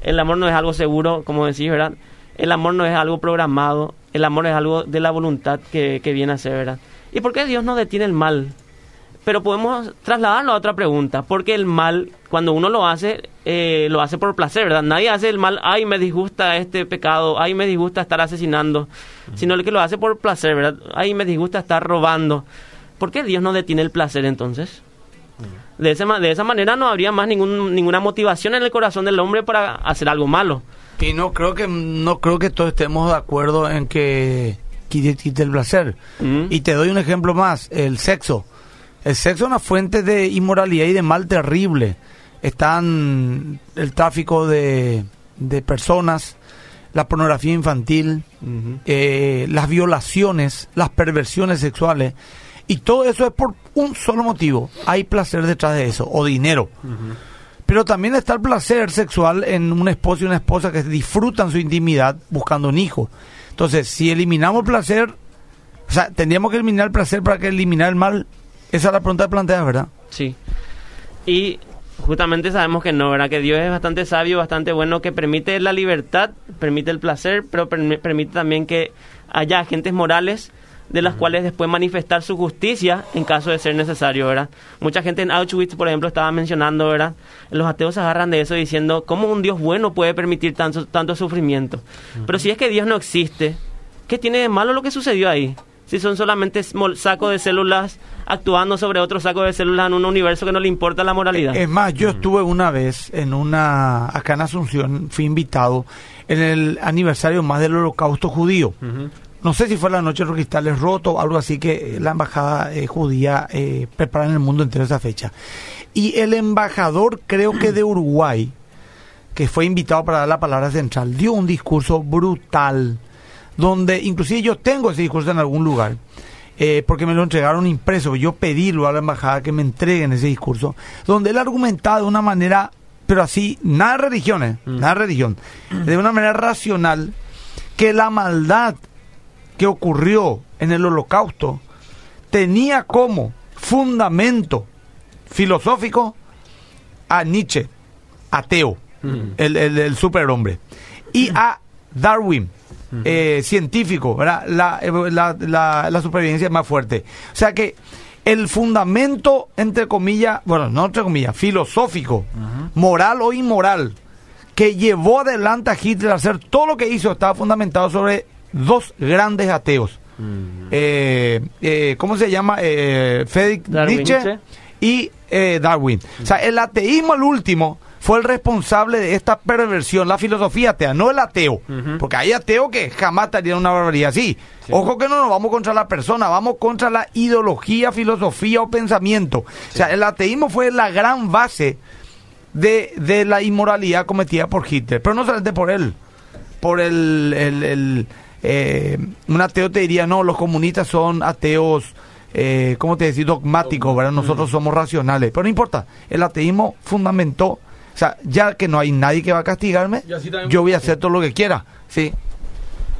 El amor no es algo seguro, como decís, ¿verdad? El amor no es algo programado, el amor es algo de la voluntad que, que viene a ser, ¿verdad? ¿Y por qué Dios no detiene el mal? Pero podemos trasladarlo a otra pregunta, porque el mal, cuando uno lo hace, eh, lo hace por placer, ¿verdad? Nadie hace el mal, ay, me disgusta este pecado, ay, me disgusta estar asesinando, sino el que lo hace por placer, ¿verdad? Ay, me disgusta estar robando. ¿Por qué Dios no detiene el placer entonces? De, ese, ma- de esa manera no habría más ningún, ninguna motivación en el corazón del hombre para hacer algo malo.
Y no creo que no creo que todos estemos de acuerdo en que quite, quite el placer. Y te doy un ejemplo más, el sexo. El sexo es una fuente de inmoralidad y de mal terrible. Están el tráfico de, de personas, la pornografía infantil, eh, las violaciones, las perversiones sexuales. Y todo eso es por un solo motivo. Hay placer detrás de eso, o dinero. Pero también está el placer sexual en un esposo y una esposa que disfrutan su intimidad buscando un hijo. Entonces, si eliminamos el placer, o sea, tendríamos que eliminar el placer para que eliminar el mal. Esa es la pregunta que planteas, ¿verdad?
Sí. Y justamente sabemos que no, ¿verdad? Que Dios es bastante sabio, bastante bueno, que permite la libertad, permite el placer, pero permi- permite también que haya agentes morales de las cuales después manifestar su justicia en caso de ser necesario, ¿verdad? Mucha gente en Auschwitz, por ejemplo, estaba mencionando, ¿verdad? Los ateos se agarran de eso diciendo, ¿cómo un Dios bueno puede permitir tanto, tanto sufrimiento? Pero si es que Dios no existe, ¿qué tiene de malo lo que sucedió ahí? Si son solamente sacos de células actuando sobre otro saco de células en un universo que no le importa la moralidad.
Es más, yo estuve una vez en una, acá en Asunción, fui invitado en el aniversario más del holocausto judío. No sé si fue la noche de los cristales rotos o algo así que la embajada eh, judía eh, prepara en el mundo entero esa fecha. Y el embajador, creo que de Uruguay, que fue invitado para dar la palabra central, dio un discurso brutal, donde inclusive yo tengo ese discurso en algún lugar, eh, porque me lo entregaron impreso, yo pedílo a la embajada que me entreguen ese discurso, donde él argumentaba de una manera, pero así, nada de religiones, nada de religión, de una manera racional, que la maldad que ocurrió en el holocausto tenía como fundamento filosófico a Nietzsche, ateo, el, el, el superhombre, y a Darwin, eh, científico, ¿verdad? La, eh, la, la, la supervivencia más fuerte. O sea que el fundamento, entre comillas, bueno, no entre comillas, filosófico, moral o inmoral, que llevó adelante a Hitler a hacer todo lo que hizo, estaba fundamentado sobre dos grandes ateos. Eh, eh, ¿Cómo se llama? Eh, Friedrich Nietzsche. y eh, Darwin. O sea, el ateísmo, el último, fue el responsable de esta perversión, la filosofía atea, no el ateo. Porque hay ateos que jamás harían una barbaridad así. Ojo que no nos vamos contra la persona, vamos contra la ideología, filosofía o pensamiento. O sea, el ateísmo fue la gran base de, de la inmoralidad cometida por Hitler, pero no solamente por él, por el... el- el, eh, un ateo te diría, no, los comunistas son ateos, eh, ¿cómo te decís? Dogmáticos, ¿verdad? Nosotros somos racionales, pero no importa, el ateísmo fundamentó, sea, ya que no hay nadie que va a castigarme, yo voy a hacer todo lo que quiera, ¿sí?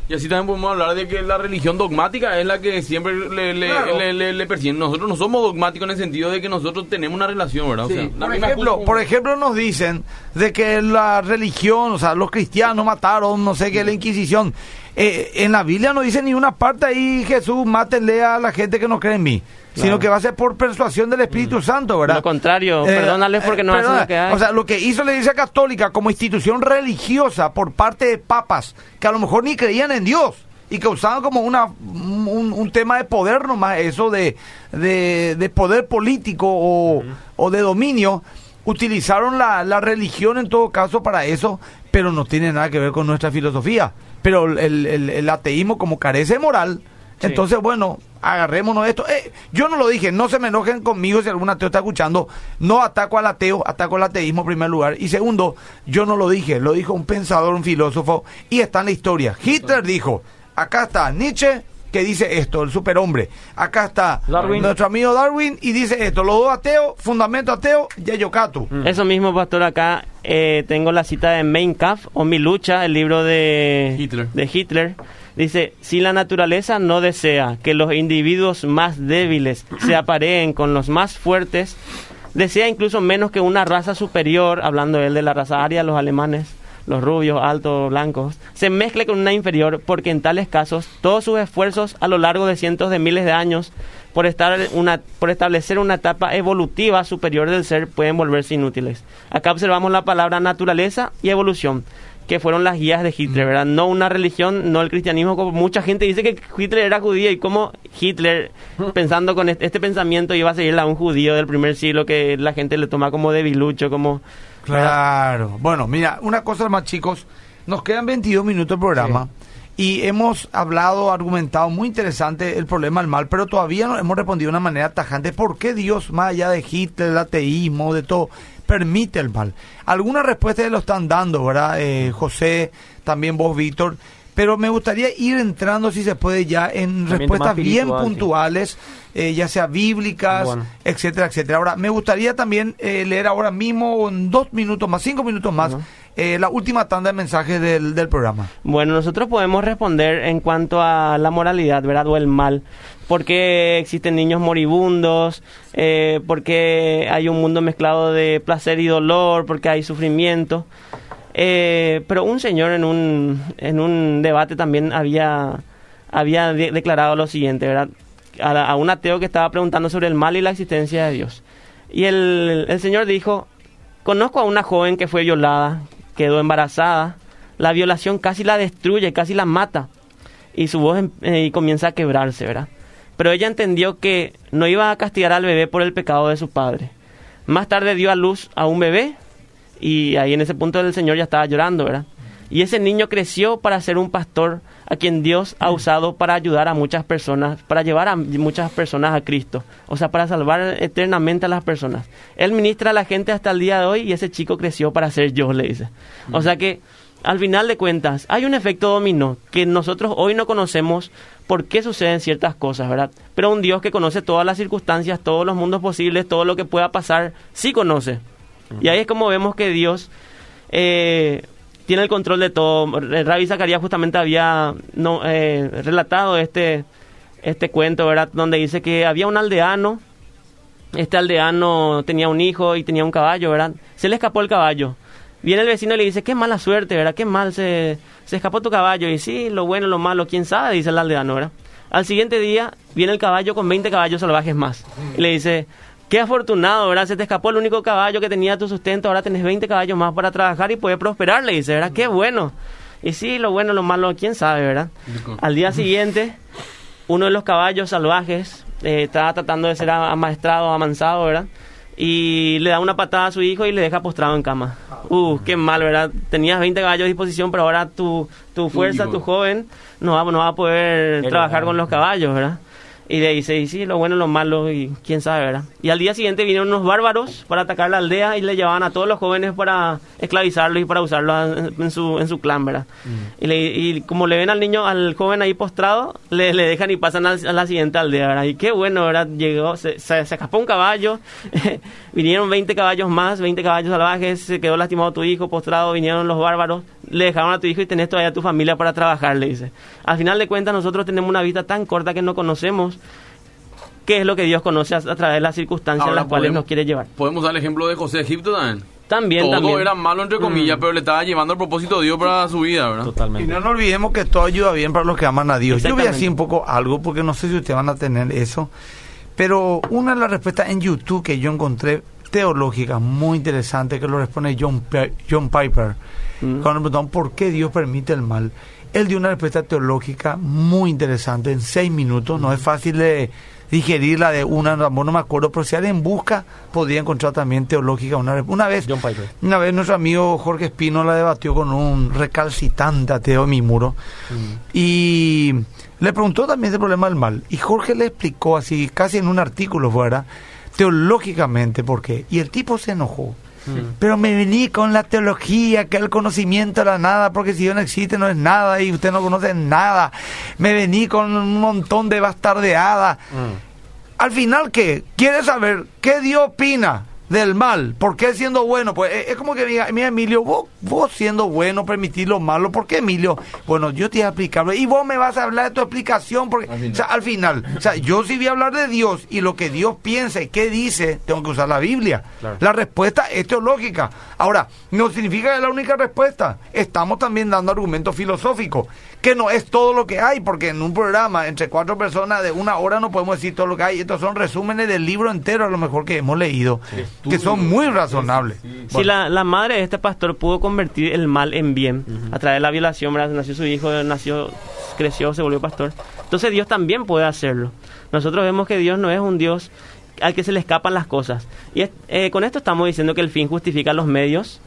Y así también podemos hablar de que la religión dogmática es la que siempre le, le,
Claro.
le, le- le persiguen. Nosotros no somos dogmáticos en el sentido de que nosotros tenemos una relación, ¿verdad? O sea, la
por,
misma
ejemplo,
culpa-
por ejemplo, nos dicen de que la religión, o sea, los cristianos mataron, no sé qué, la Inquisición. Eh, en la Biblia no dice ni una parte ahí, Jesús, mátenle a la gente que no cree en mí. Sino que va a ser por persuasión del Espíritu Santo, ¿verdad?
Lo contrario, perdónales porque no hacen
perdona,
lo que hay.
O sea, lo que hizo la Iglesia Católica como institución religiosa por parte de papas que a lo mejor ni creían en Dios y que usaban como una, un, un tema de poder nomás, eso de, de, de poder político o, o de dominio, utilizaron la, la religión en todo caso para eso, pero no tiene nada que ver con nuestra filosofía. Pero el, el- el ateísmo como carece de moral,
Sí.
entonces bueno, agarrémonos de esto. Eh, yo no lo dije, no se me enojen conmigo si algún ateo está escuchando. No ataco al ateo, ataco al ateísmo en primer lugar. Y segundo, yo no lo dije, lo dijo un pensador, un filósofo, y está en la historia. Hitler dijo, acá está Nietzsche, que dice esto, el superhombre. Acá está
Darwin.
nuestro amigo Darwin, y dice esto, los dos ateos, fundamento ateo, Yayokatu.
Eso mismo, pastor, acá eh, tengo la cita de Mein Kampf o Mi lucha, el libro de
Hitler.
de Hitler. Dice, si la naturaleza no desea que los individuos más débiles se apareen con los más fuertes, desea incluso menos que una raza superior, hablando él de la raza aria, los alemanes, los rubios, altos, blancos, se mezcle con una inferior porque en tales casos todos sus esfuerzos a lo largo de cientos de miles de años por, estar una, por establecer una etapa evolutiva superior del ser pueden volverse inútiles. Acá observamos la palabra naturaleza y evolución que fueron las guías de Hitler, ¿verdad? No una religión, no el cristianismo, como mucha gente dice que Hitler era judío y como Hitler, pensando con este, este, pensamiento, iba a seguir a un judío del primer siglo que la gente le toma como debilucho, como...
Claro. Bueno, mira, una cosa más, chicos. Nos quedan 22 minutos de programa. Y hemos hablado, argumentado muy interesante el problema del mal, pero todavía no hemos respondido de una manera tajante. ¿Por qué Dios, más allá de Hitler, el ateísmo, de todo, permite el mal. Algunas respuestas lo están dando, ¿verdad? Eh, José, también vos, Víctor. Pero me gustaría ir entrando, si se puede, ya en respuestas bien puntuales, eh, ya sea bíblicas, etcétera, etcétera. Ahora, me gustaría también eh, leer ahora mismo, en dos minutos más, cinco minutos más, la última tanda de mensajes del, del programa.
Bueno, nosotros podemos responder en cuanto a la moralidad, ¿verdad? O el mal porque existen niños moribundos, eh, porque hay un mundo mezclado de placer y dolor, porque hay sufrimiento. Eh, pero un señor en un, en un debate también había, había declarado lo siguiente, ¿verdad? A, un ateo que estaba preguntando sobre el mal y la existencia de Dios. Y el, el señor dijo, conozco a una joven que fue violada, quedó embarazada, la violación casi la destruye, casi la mata, y su voz em, eh, comienza a quebrarse, ¿verdad? pero ella entendió que no iba a castigar al bebé por el pecado de su padre. Más tarde dio a luz a un bebé y ahí en ese punto el Señor ya estaba llorando, ¿verdad? Y ese niño creció para ser un pastor a quien Dios ha usado para ayudar a muchas personas, para llevar a muchas personas a Cristo, o sea, para salvar eternamente a las personas. Él ministra a la gente hasta el día de hoy y ese chico creció para ser yo, le dice. O sea que al final de cuentas, hay un efecto dominó que nosotros hoy no conocemos por qué suceden ciertas cosas, ¿verdad? Pero un Dios que conoce todas las circunstancias, todos los mundos posibles, todo lo que pueda pasar, sí conoce. Y ahí es como vemos que Dios eh, tiene el control de todo. Rabbi Zacarías justamente había eh, relatado este, este cuento, ¿verdad? Donde dice que había un aldeano, este aldeano tenía un hijo y tenía un caballo, ¿verdad? Se le escapó el caballo Viene el vecino y le dice, qué mala suerte, ¿verdad? Qué mal se, se escapó tu caballo. Y sí, lo bueno, lo malo, quién sabe, dice el aldeano, ¿verdad? Al siguiente día viene el caballo con 20 caballos salvajes más. Y le dice, qué afortunado, ¿verdad? Se te escapó el único caballo que tenía tu sustento, ahora tenés 20 caballos más para trabajar y puedes prosperar, le dice, ¿verdad? Qué bueno. Y sí, lo bueno, lo malo, quién sabe, ¿verdad? Al día siguiente, uno de los caballos salvajes eh, estaba tratando de ser amaestrado, amansado, ¿verdad? y le da una patada a su hijo y le deja postrado en cama. Uh, qué mal, ¿verdad? Tenías 20 caballos a disposición, pero ahora tu, tu fuerza, tu joven, no va, no va a poder trabajar con los caballos, ¿verdad? Y se dice, sí, lo bueno, lo malo, y quién sabe, ¿verdad? Y al día siguiente vinieron unos bárbaros para atacar la aldea y le llevaban a todos los jóvenes para esclavizarlos y para usarlos en su, en su clan, ¿verdad? Mm. Y, le, y, como le ven al niño, al joven ahí postrado, le, le dejan y pasan a, la siguiente aldea, ¿verdad? Y qué bueno, ¿verdad? Llegó, se, se, escapó un caballo, vinieron 20 caballos más, 20 caballos salvajes, se quedó lastimado tu hijo, postrado, vinieron los bárbaros, le dejaron a tu hijo y tenés todavía a tu familia para trabajar, le dice. Al final de cuentas, nosotros tenemos una vida tan corta que no conocemos qué es lo que Dios conoce a, través de las circunstancias en las cuales nos quiere llevar.
Podemos dar el ejemplo de José de Egipto también.
También,
todo era malo entre comillas, mm. pero le estaba llevando el propósito de Dios para su vida, ¿verdad?
Totalmente. Y no nos olvidemos que todo ayuda bien para los que aman a Dios. Yo voy a decir un poco algo, porque no sé si ustedes van a tener eso, pero una de las respuestas en YouTube que yo encontré teológica muy interesante que lo responde John, John Piper mm. cuando por qué Dios permite el mal. Él dio una respuesta teológica muy interesante en seis minutos. No es fácil de digerirla de una, no me acuerdo, pero si alguien busca, podría encontrar también teológica una, una vez.
John.
Una vez nuestro amigo Jorge Espino la debatió con un recalcitrante ateo en mi muro. Mm. Y le preguntó también el problema del mal. Y Jorge le explicó así, casi en un artículo fuera, teológicamente por qué. Y el tipo se enojó. Mm. Pero me vení con la teología, que el conocimiento era nada, porque si Dios no existe no es nada y usted no conoce nada. Me vení con un montón de bastardeada. Mm. Al final, ¿qué? ¿Quiere saber qué Dios opina? Del mal. ¿Por qué siendo bueno? Pues es, es como que diga, mira Emilio, vos, vos siendo bueno permitís lo malo. ¿Por qué Emilio? Bueno, yo te voy a explicarlo. Y vos me vas a hablar de tu explicación. Porque,
Al final.
o sea, al final, o sea, yo sí voy a hablar de Dios y lo que Dios piensa y qué dice, tengo que usar la Biblia.
Claro.
La respuesta es teológica. Ahora, no significa que es la única respuesta. Estamos también dando argumentos filosóficos, que no es todo lo que hay, porque en un programa entre cuatro personas de una hora no podemos decir todo lo que hay. Estos son resúmenes del libro entero, a lo mejor que hemos leído, que son muy razonables.
Si la, la madre de este pastor pudo convertir el mal en bien a través de la violación, ¿verdad? nació su hijo, nació, creció, se volvió pastor. Entonces Dios también puede hacerlo. Nosotros vemos que Dios no es un Dios al que se le escapan las cosas. Y es- eh, con esto estamos diciendo que el fin justifica los medios.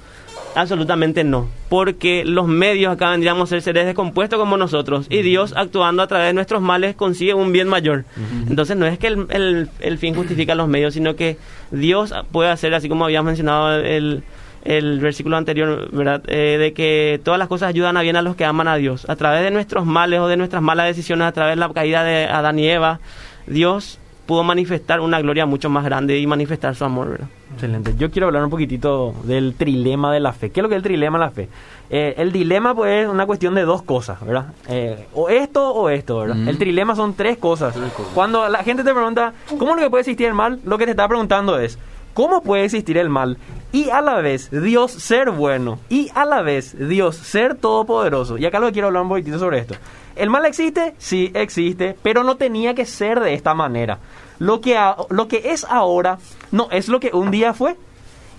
Absolutamente no, porque los medios acá vendríamos a ser seres descompuestos como nosotros y Dios actuando a través de nuestros males consigue un bien mayor. Entonces no es que el, el- el fin justifica los medios, sino que Dios puede hacer, así como habíamos mencionado el, el versículo anterior, ¿verdad? Eh, de que todas las cosas ayudan a bien a los que aman a Dios. A través de nuestros males o de nuestras malas decisiones, a través de la caída de Adán y Eva, Dios pudo manifestar una gloria mucho más grande y manifestar su amor, ¿verdad?
Excelente. Yo quiero hablar un poquitito del trilema de la fe. ¿Qué es lo que es el trilema de la fe? Eh, el dilema pues es una cuestión de dos cosas, ¿verdad? Eh, o esto o esto, ¿verdad?
Mm.
El trilema son tres cosas.
Tres cosas.
Cuando la gente te pregunta, ¿cómo es lo que puede existir el mal? Lo que te está preguntando es, ¿cómo puede existir el mal? Y a la vez Dios ser bueno. Y a la vez Dios ser todopoderoso. Y acá lo que quiero hablar un poquitito sobre esto. ¿El mal existe? Sí, existe, pero no tenía que ser de esta manera. Lo que, a- lo que es ahora no es lo que un día fue.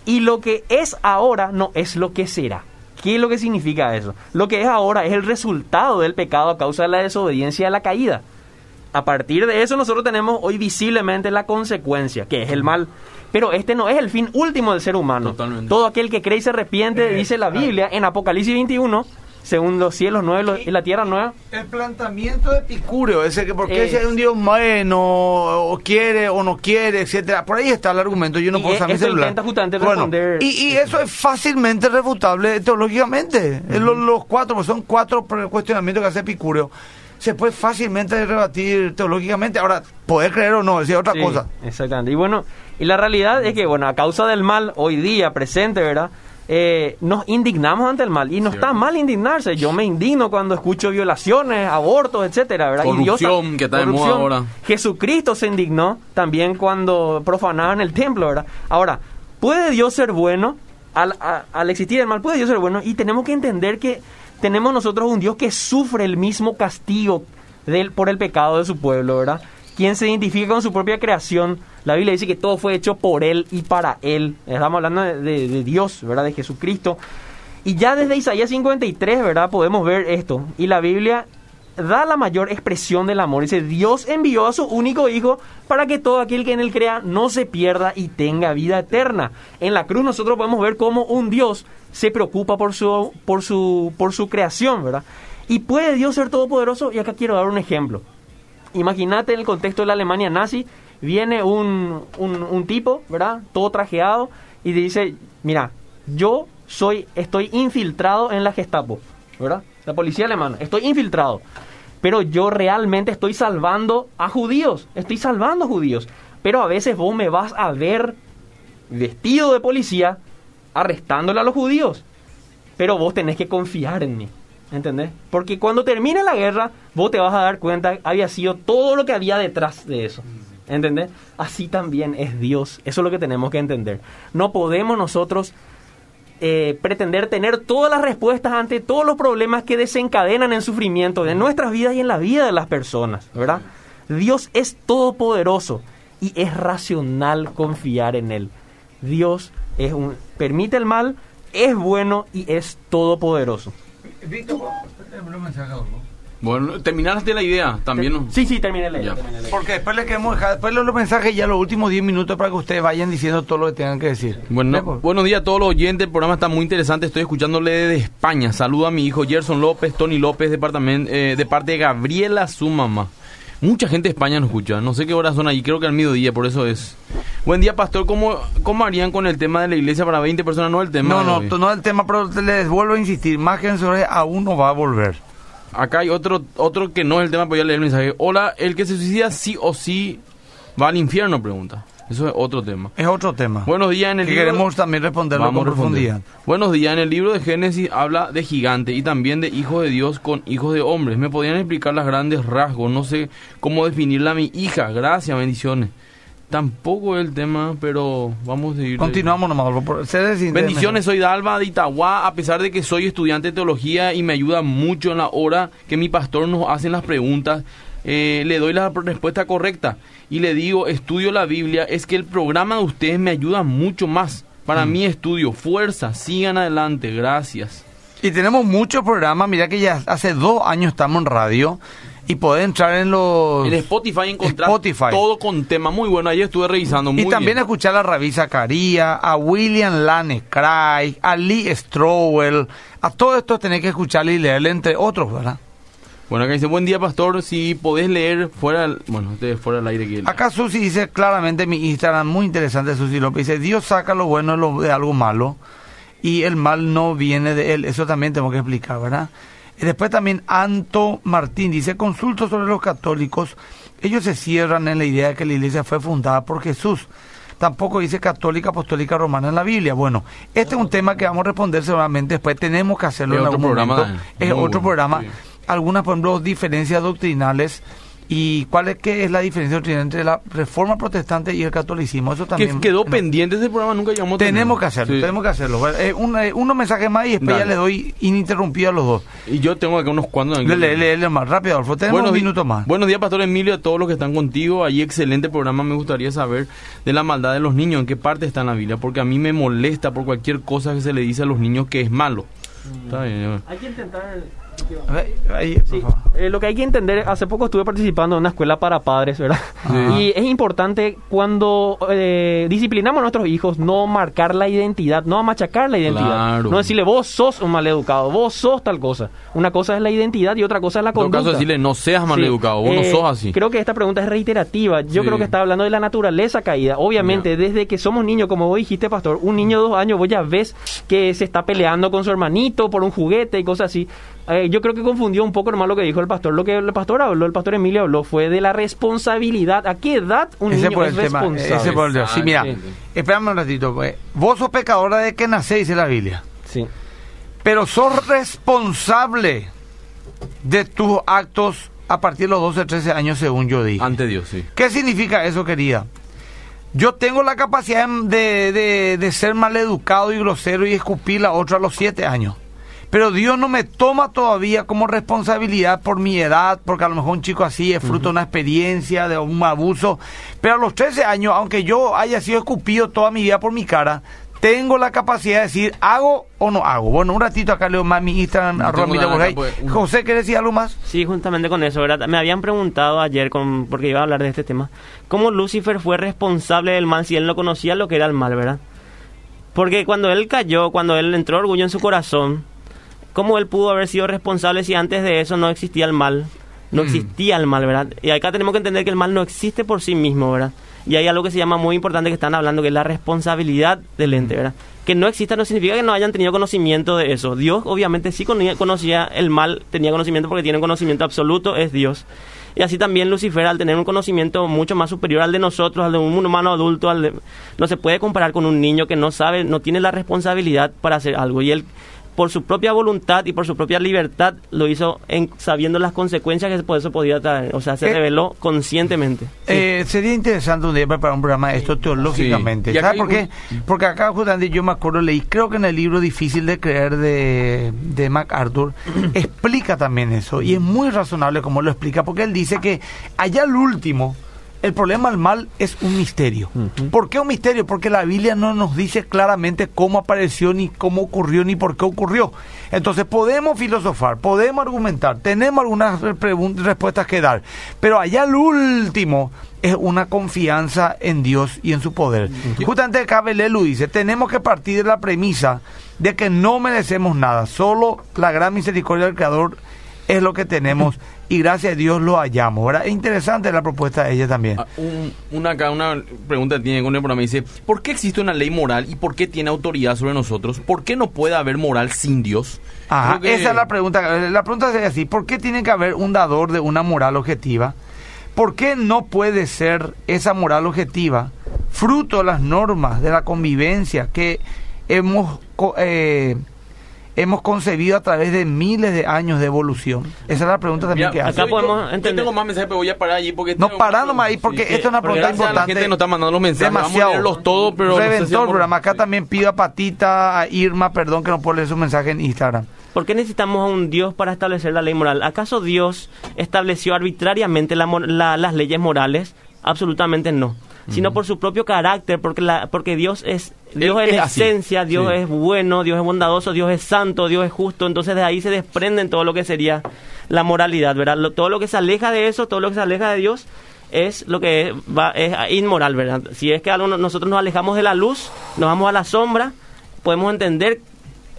Y lo que es ahora no es lo que será. ¿Qué es lo que significa eso? Lo que es ahora es el resultado del pecado a causa de la desobediencia y de la caída. A partir de eso nosotros tenemos hoy visiblemente la consecuencia, que es el mal. Pero este no es el fin último del ser humano.
Totalmente.
Todo aquel que cree y se arrepiente, dice la Biblia en Apocalipsis 21, según los cielos nuevos y la tierra nueva,
El planteamiento de Epicúreo, ese que porque
Es-
si hay un Dios bueno, o quiere o no quiere, etcétera, por ahí está el argumento, yo no puedo usar mi
esto
celular.
intenta justamente
Bueno,
responder-
y, y eso es fácilmente refutable teológicamente. Los, cuatro, pues son cuatro cuestionamientos que hace Epicúreo. Se puede fácilmente rebatir teológicamente. Ahora, poder creer o no, es otra
Sí,
cosa.
Exactamente. Y bueno, y la realidad es que, bueno, a causa del mal, hoy día, presente, ¿verdad? Eh, nos indignamos ante el mal. Y no está mal indignarse. Yo me indigno cuando escucho violaciones, abortos, etcétera, ¿verdad? Y Dios-
Corrupción, que está de moda
corrupción.
ahora.
Jesucristo se indignó también cuando profanaban el templo, ¿verdad? Ahora, ¿puede Dios ser bueno? Al, a- al existir el mal, ¿puede Dios ser bueno? Y tenemos que entender que tenemos nosotros un Dios que sufre el mismo castigo del, por el pecado de su pueblo, ¿verdad? Quien se identifica con su propia creación. La Biblia dice que todo fue hecho por Él y para Él. Estamos hablando de, Dios, ¿verdad? De Jesucristo. Y ya desde Isaías 53, ¿verdad? Podemos ver esto. Y la Biblia da la mayor expresión del amor. Dice, Dios envió a su único Hijo para que todo aquel que en Él crea no se pierda y tenga vida eterna. En la cruz nosotros podemos ver cómo un Dios se preocupa por su, por su, por su creación, ¿verdad? Y puede Dios ser todopoderoso. Y acá quiero dar un ejemplo. Imagínate en el contexto de la Alemania nazi, viene un, un, tipo, ¿verdad? Todo trajeado y dice, mira, yo soy, estoy infiltrado en la Gestapo, ¿verdad? La policía alemana, estoy infiltrado. Pero yo realmente estoy salvando a judíos, estoy salvando judíos. Pero a veces vos me vas a ver vestido de policía arrestándole a los judíos. Pero vos tenés que confiar en mí. ¿Entendés? Porque cuando termine la guerra, vos te vas a dar cuenta había sido todo lo que había detrás de eso. ¿Entendés? Así también es Dios. Eso es lo que tenemos que entender. No podemos nosotros eh, pretender tener todas las respuestas ante todos los problemas que desencadenan el sufrimiento de nuestras vidas y en la vida de las personas, ¿verdad? Dios es todopoderoso y es racional confiar en Él. Dios es un, permite el mal, es bueno y es todopoderoso.
Víctor,
Bueno, terminaste la idea también, ¿no?
Sí, sí, terminé la idea,
Ya.
terminé la idea.
Porque después le queremos dejar, después los mensajes ya los últimos 10 minutos para que ustedes vayan diciendo todo lo que tengan que decir.
Bueno, buenos días a todos los oyentes, el programa está muy interesante, estoy escuchándole desde España. Saludo a mi hijo Gerson López, Tony López, departamento, eh, de parte de Gabriela, su mamá. Mucha gente de España nos escucha, no sé qué horas son allí, creo que al mediodía, por eso es. Buen día, pastor, ¿cómo, cómo harían con el tema de la iglesia para 20 personas? No el tema.
No, no, no es el tema, pero les vuelvo a insistir, más que sobre aún no va a volver.
Acá hay otro, otro que no es el tema, pero ya leer el mensaje. Hola, el que se suicida sí o sí va al infierno, pregunta. Eso es otro tema.
Es otro tema.
Buenos días en el
que
libro-
queremos también responderlo
Vamos
con
responder.
profundidad.
Buenos días. En el libro de Génesis habla de gigante y también de hijos de Dios con hijos de hombres. ¿Me podrían explicar las grandes rasgos? No sé cómo definirla a mi hija. Gracias, bendiciones. Tampoco es el tema, pero vamos a seguir.
Continuamos nomás.
Bendiciones, soy Dalva de Itagua, a pesar de que soy estudiante de teología y me ayuda mucho en la hora que mi pastor nos hace las preguntas, eh, le doy la respuesta correcta y le digo, estudio la Biblia, es que el programa de ustedes me ayuda mucho más. Para mi estudio, fuerza, sigan adelante, gracias.
Y tenemos muchos programas. Mira que ya hace dos años estamos en radio y podés entrar en los...
En Spotify encontrar
Spotify.
todo con tema muy bueno, ayer estuve revisando muy
y también
bien.
escuchar a Ravi Zacarías, a William Lane Craig, a Lee Strowell. A todo esto tenés que escucharle y leerle, entre otros, ¿verdad?
Bueno, acá dice, buen día pastor, si podés leer fuera, del- bueno, este es fuera del aire que...
Acá Susi dice claramente en mi Instagram, muy interesante Susi López, dice, Dios saca lo bueno de algo malo y el mal no viene de él. Eso también tengo que explicar, ¿verdad? Y después también Anto Martín dice, consulto sobre los católicos, ellos se cierran en la idea de que la iglesia fue fundada por Jesús. Tampoco dice católica apostólica romana en la Biblia. Bueno, este es un tema que vamos a responder seguramente después. Tenemos que hacerlo
Es
en
otro
algún
programa,
momento. Es otro
bueno,
programa.
sí.
Algunas, por ejemplo, diferencias doctrinales y cuál es, qué es la diferencia entre la reforma protestante y el catolicismo. Eso
Que
también
quedó
no,
pendiente ese programa, nunca a
Tenemos que hacerlo,
Sí.
tenemos que hacerlo. Eh, un- eh, unos mensajes más y después
Dale.
ya le doy ininterrumpido a los dos.
Y yo tengo acá unos cuantos...
Le, le, le- le más rápido, Adolfo. Tenemos
Buenos
un minuto más.
Buenos días, Pastor Emilio, a todos los que están contigo. Allí, excelente programa. Me gustaría saber de la maldad de los niños, en qué parte está en la Biblia, porque a mí me molesta por cualquier cosa que se le dice a los niños que es malo. Está bien.
Hay que intentar...
ver, ahí, por
Sí,
favor.
eh, lo que hay que entender, hace poco estuve participando en una escuela para padres, ¿verdad?
Sí.
Y es importante cuando eh, disciplinamos a nuestros hijos no marcar la identidad, no machacar la identidad.
Claro.
No decirle, vos sos un maleducado, vos sos tal cosa. Una cosa es la identidad y otra cosa es la
En todo
conducta.
caso, decirle, no seas
Sí.
maleducado, vos
Eh,
no sos así.
Creo que esta pregunta es reiterativa. Yo
Sí.
creo que está hablando de la naturaleza caída. Obviamente, desde que somos niños, como vos dijiste, pastor, un niño de dos años, vos ya ves que se está peleando con su hermanito por un juguete y cosas así. Eh, yo creo que confundió un poco nomás lo que dijo el pastor. Lo que el pastor habló, el pastor Emilio habló, fue de la responsabilidad. ¿A qué edad un
Ese
niño
por
es
tema.
responsable?
Ese por el tema. Sí, mira, espérame un ratito. pues. Vos sos pecadora de que nacés, dice la Biblia.
Sí.
Pero sos responsable de tus actos a partir de los 12, 13 años, según yo dije.
Ante Dios, sí.
¿Qué significa eso, querida? Yo tengo la capacidad de, de, de ser maleducado y grosero y escupir a otro a los 7 años. Pero Dios no me toma todavía como responsabilidad por mi edad, porque a lo mejor un chico así es fruto de una experiencia, de un abuso. Pero a los 13 años, aunque yo haya sido escupido toda mi vida por mi cara, tengo la capacidad de decir, ¿hago o no hago? Bueno, un ratito acá leo más mi Instagram,
No
arroba
nada pues,
José, ¿querés decir algo más?
Sí, justamente con eso, ¿verdad? Me habían preguntado ayer, con, porque iba a hablar de este tema, cómo Lucifer fue responsable del mal si él no conocía lo que era el mal, ¿verdad? Porque cuando él cayó, cuando él entró orgullo en su corazón, ¿cómo él pudo haber sido responsable si antes de eso no existía el mal? No
Mm.
existía el mal, ¿verdad? Y acá tenemos que entender que el mal no existe por sí mismo, ¿verdad? Y hay algo que se llama muy importante que están hablando, que es la responsabilidad del ente, ¿verdad? Que no exista no significa que no hayan tenido conocimiento de eso. Dios obviamente sí conocía- conocía el mal, tenía conocimiento porque tiene un conocimiento absoluto, es Dios. Y así también Lucifer, al tener un conocimiento mucho más superior al de nosotros, al de un humano adulto, al de- no se puede comparar con un niño que no sabe, no tiene la responsabilidad para hacer algo. Y él, por su propia voluntad y por su propia libertad, lo hizo en, sabiendo las consecuencias que por eso podía traer. O sea, se
Eh,
reveló conscientemente.
Eh, sería interesante un día preparar un programa de esto teológicamente.
Sí.
¿Sabes por qué? Porque acá justamente yo me acuerdo, leí, creo que en el libro Difícil de Creer de, de MacArthur, explica también eso. Y es muy razonable como lo explica, porque él dice que allá al último, el problema del mal es un misterio. ¿Por qué un misterio? Porque la Biblia no nos dice claramente cómo apareció, ni cómo ocurrió, ni por qué ocurrió. Entonces podemos filosofar, podemos argumentar, tenemos algunas respuestas que dar, pero allá al último es una confianza en Dios y en su poder. Justamente acá Belelu dice, tenemos que partir de la premisa de que no merecemos nada, solo la gran misericordia del Creador es lo que tenemos y gracias a Dios lo hallamos. ¿verdad? Es interesante la propuesta de ella también.
Ah, un- una, acá, una pregunta que tiene con el programa. Dice, ¿por qué existe una ley moral y por qué tiene autoridad sobre nosotros? ¿Por qué no puede haber moral sin Dios?
Ajá,
que-
esa es la pregunta. La pregunta sería así, ¿por qué tiene que haber un dador de una moral objetiva? ¿Por qué no puede ser esa moral objetiva fruto de las normas de la convivencia que hemos eh, hemos concebido a través de miles de años de evolución? Esa es la pregunta también
Mira,
que hace.
acá
yo-
podemos
yo, tengo más mensajes, pero voy a parar allí porque...
No, nomás ahí, porque
Sí,
esto es una pregunta importante.
La gente nos está mandando los mensajes.
Demasiado.
Vamos a leerlos todos, pero... no sé si
Reventó el programa. Acá también pido a Patita, a Irma, perdón que no puedo leer su mensaje en Instagram.
¿Por qué necesitamos a un Dios para establecer la ley moral? ¿Acaso Dios estableció arbitrariamente la mor- la- las leyes morales? Absolutamente no. Sino por su propio carácter, porque, la, porque Dios es Dios
Él
en
es así.
esencia, Dios
Sí.
es bueno, Dios es bondadoso, Dios es santo, Dios es justo. Entonces de ahí se desprenden todo lo que sería la moralidad, ¿verdad? Lo- todo lo que se aleja de eso, todo lo que se aleja de Dios es lo que es, va- es inmoral, ¿verdad? Si es que algo no- nosotros nos alejamos de la luz, nos vamos a la sombra, podemos entender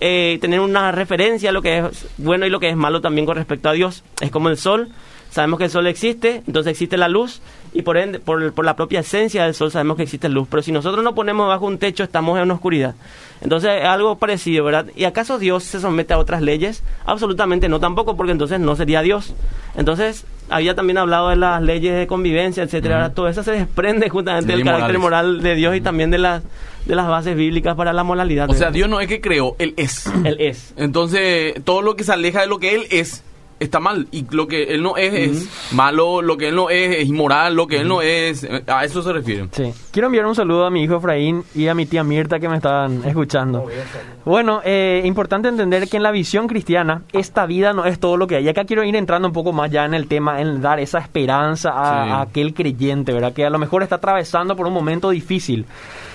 eh, tener una referencia a lo que es bueno y lo que es malo también con respecto a Dios. Es como el sol, sabemos que el sol existe, entonces existe la luz y por ende, por, por la propia esencia del sol sabemos que existe luz. Pero si nosotros nos ponemos bajo un techo, estamos en una oscuridad. Entonces es algo parecido, ¿verdad? ¿Y acaso Dios se somete a otras leyes? Absolutamente no, tampoco, porque entonces no sería Dios. Entonces, había también hablado de las leyes de convivencia, etcétera. ¿verdad? Todo eso se desprende justamente del carácter
morales.
moral de Dios y también de las, de las bases bíblicas para la moralidad.
O sea. Dios no es que creó, Él es.
Él es.
Entonces, todo lo que se aleja de lo que Él es, está mal. Y lo que Él no es, es malo. Lo que Él no es, es inmoral. Lo que Él no es, a eso se refiere.
Sí. Quiero enviar un saludo a mi hijo Efraín y a mi tía Mirta que me están escuchando. Bueno, eh, importante entender que en la visión cristiana esta vida no es todo lo que hay. Y acá quiero ir entrando un poco más ya en el tema, en dar esa esperanza a,
Sí.
a aquel creyente, ¿verdad? Que a lo mejor está atravesando por un momento difícil.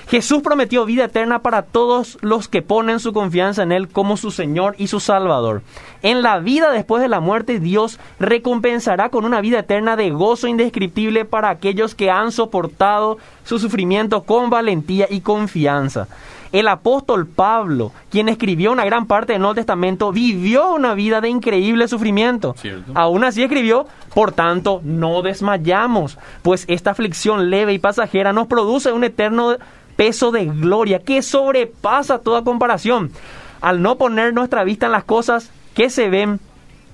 Jesús prometió vida eterna para todos los que ponen su confianza en Él como su Señor y su Salvador. En la vida después de la muerte, Dios recompensará con una vida eterna de gozo indescriptible para aquellos que han soportado su sufrimiento con valentía y confianza. El apóstol Pablo, quien escribió una gran parte del Nuevo Testamento, vivió una vida de increíble sufrimiento.
Cierto.
Aún así escribió, por tanto, no desmayamos, pues esta aflicción leve y pasajera nos produce un eterno peso de gloria que sobrepasa toda comparación. Al no poner nuestra vista en las cosas que se ven,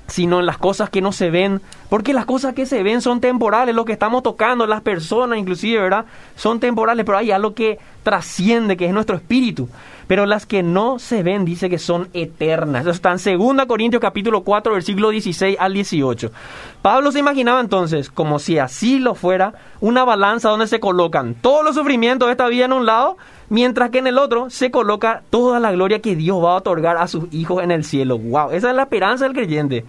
sino en las cosas que no se ven, porque las cosas que se ven son temporales, lo que estamos tocando, las personas inclusive, ¿verdad? Son temporales, pero hay algo que trasciende, que es nuestro espíritu. Pero las que no se ven dice que son eternas. Eso está en 2 Corintios capítulo 4, versículo 16 al 18. Pablo se imaginaba entonces, como si así lo fuera, una balanza donde se colocan todos los sufrimientos de esta vida en un lado, mientras que en el otro se coloca toda la gloria que Dios va a otorgar a sus hijos en el cielo. Wow, esa es la esperanza del creyente.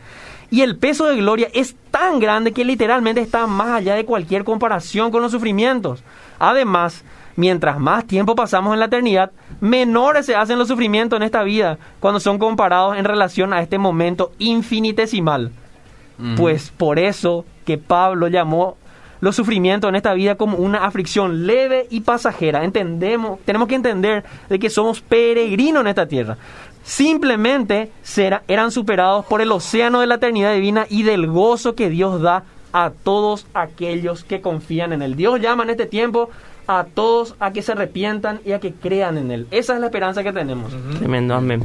Y el peso de gloria es tan grande que literalmente está más allá de cualquier comparación con los sufrimientos. Además, mientras más tiempo pasamos en la eternidad, menores se hacen los sufrimientos en esta vida cuando son comparados en relación a este momento infinitesimal. Pues por eso que Pablo llamó los sufrimientos en esta vida como una aflicción leve y pasajera. Entendemos, tenemos que entender de que somos peregrinos en esta tierra. Simplemente será- eran superados por el océano de la eternidad divina y del gozo que Dios da a todos aquellos que confían en Él. Dios llama en este tiempo a todos a que se arrepientan y a que crean en Él. Esa es la esperanza que tenemos.
Tremendo, amén.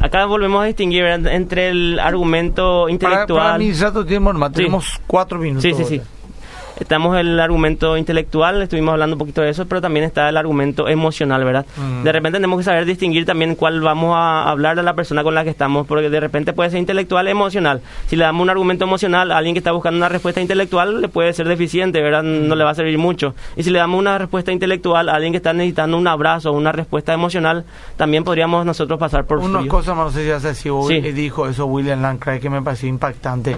Acá volvemos a distinguir ¿verdad? entre el argumento
Para,
intelectual.
para tiempo, hermano,
Sí.
tenemos cuatro minutos.
Sí, sí, sí. Estamos en el argumento intelectual, estuvimos hablando un poquito de eso, pero también está el argumento emocional, ¿verdad? De repente tenemos que saber distinguir también cuál vamos a hablar a la persona con la que estamos, porque de repente puede ser intelectual emocional. Si le damos un argumento emocional a alguien que está buscando una respuesta intelectual, le puede ser deficiente, ¿verdad? No le va a servir mucho. Y si le damos una respuesta intelectual a alguien que está necesitando un abrazo o una respuesta emocional, también podríamos nosotros pasar por
Una
frío.
cosa más, no sé si hace si
Sí.
dijo eso William Lancray que me pareció impactante.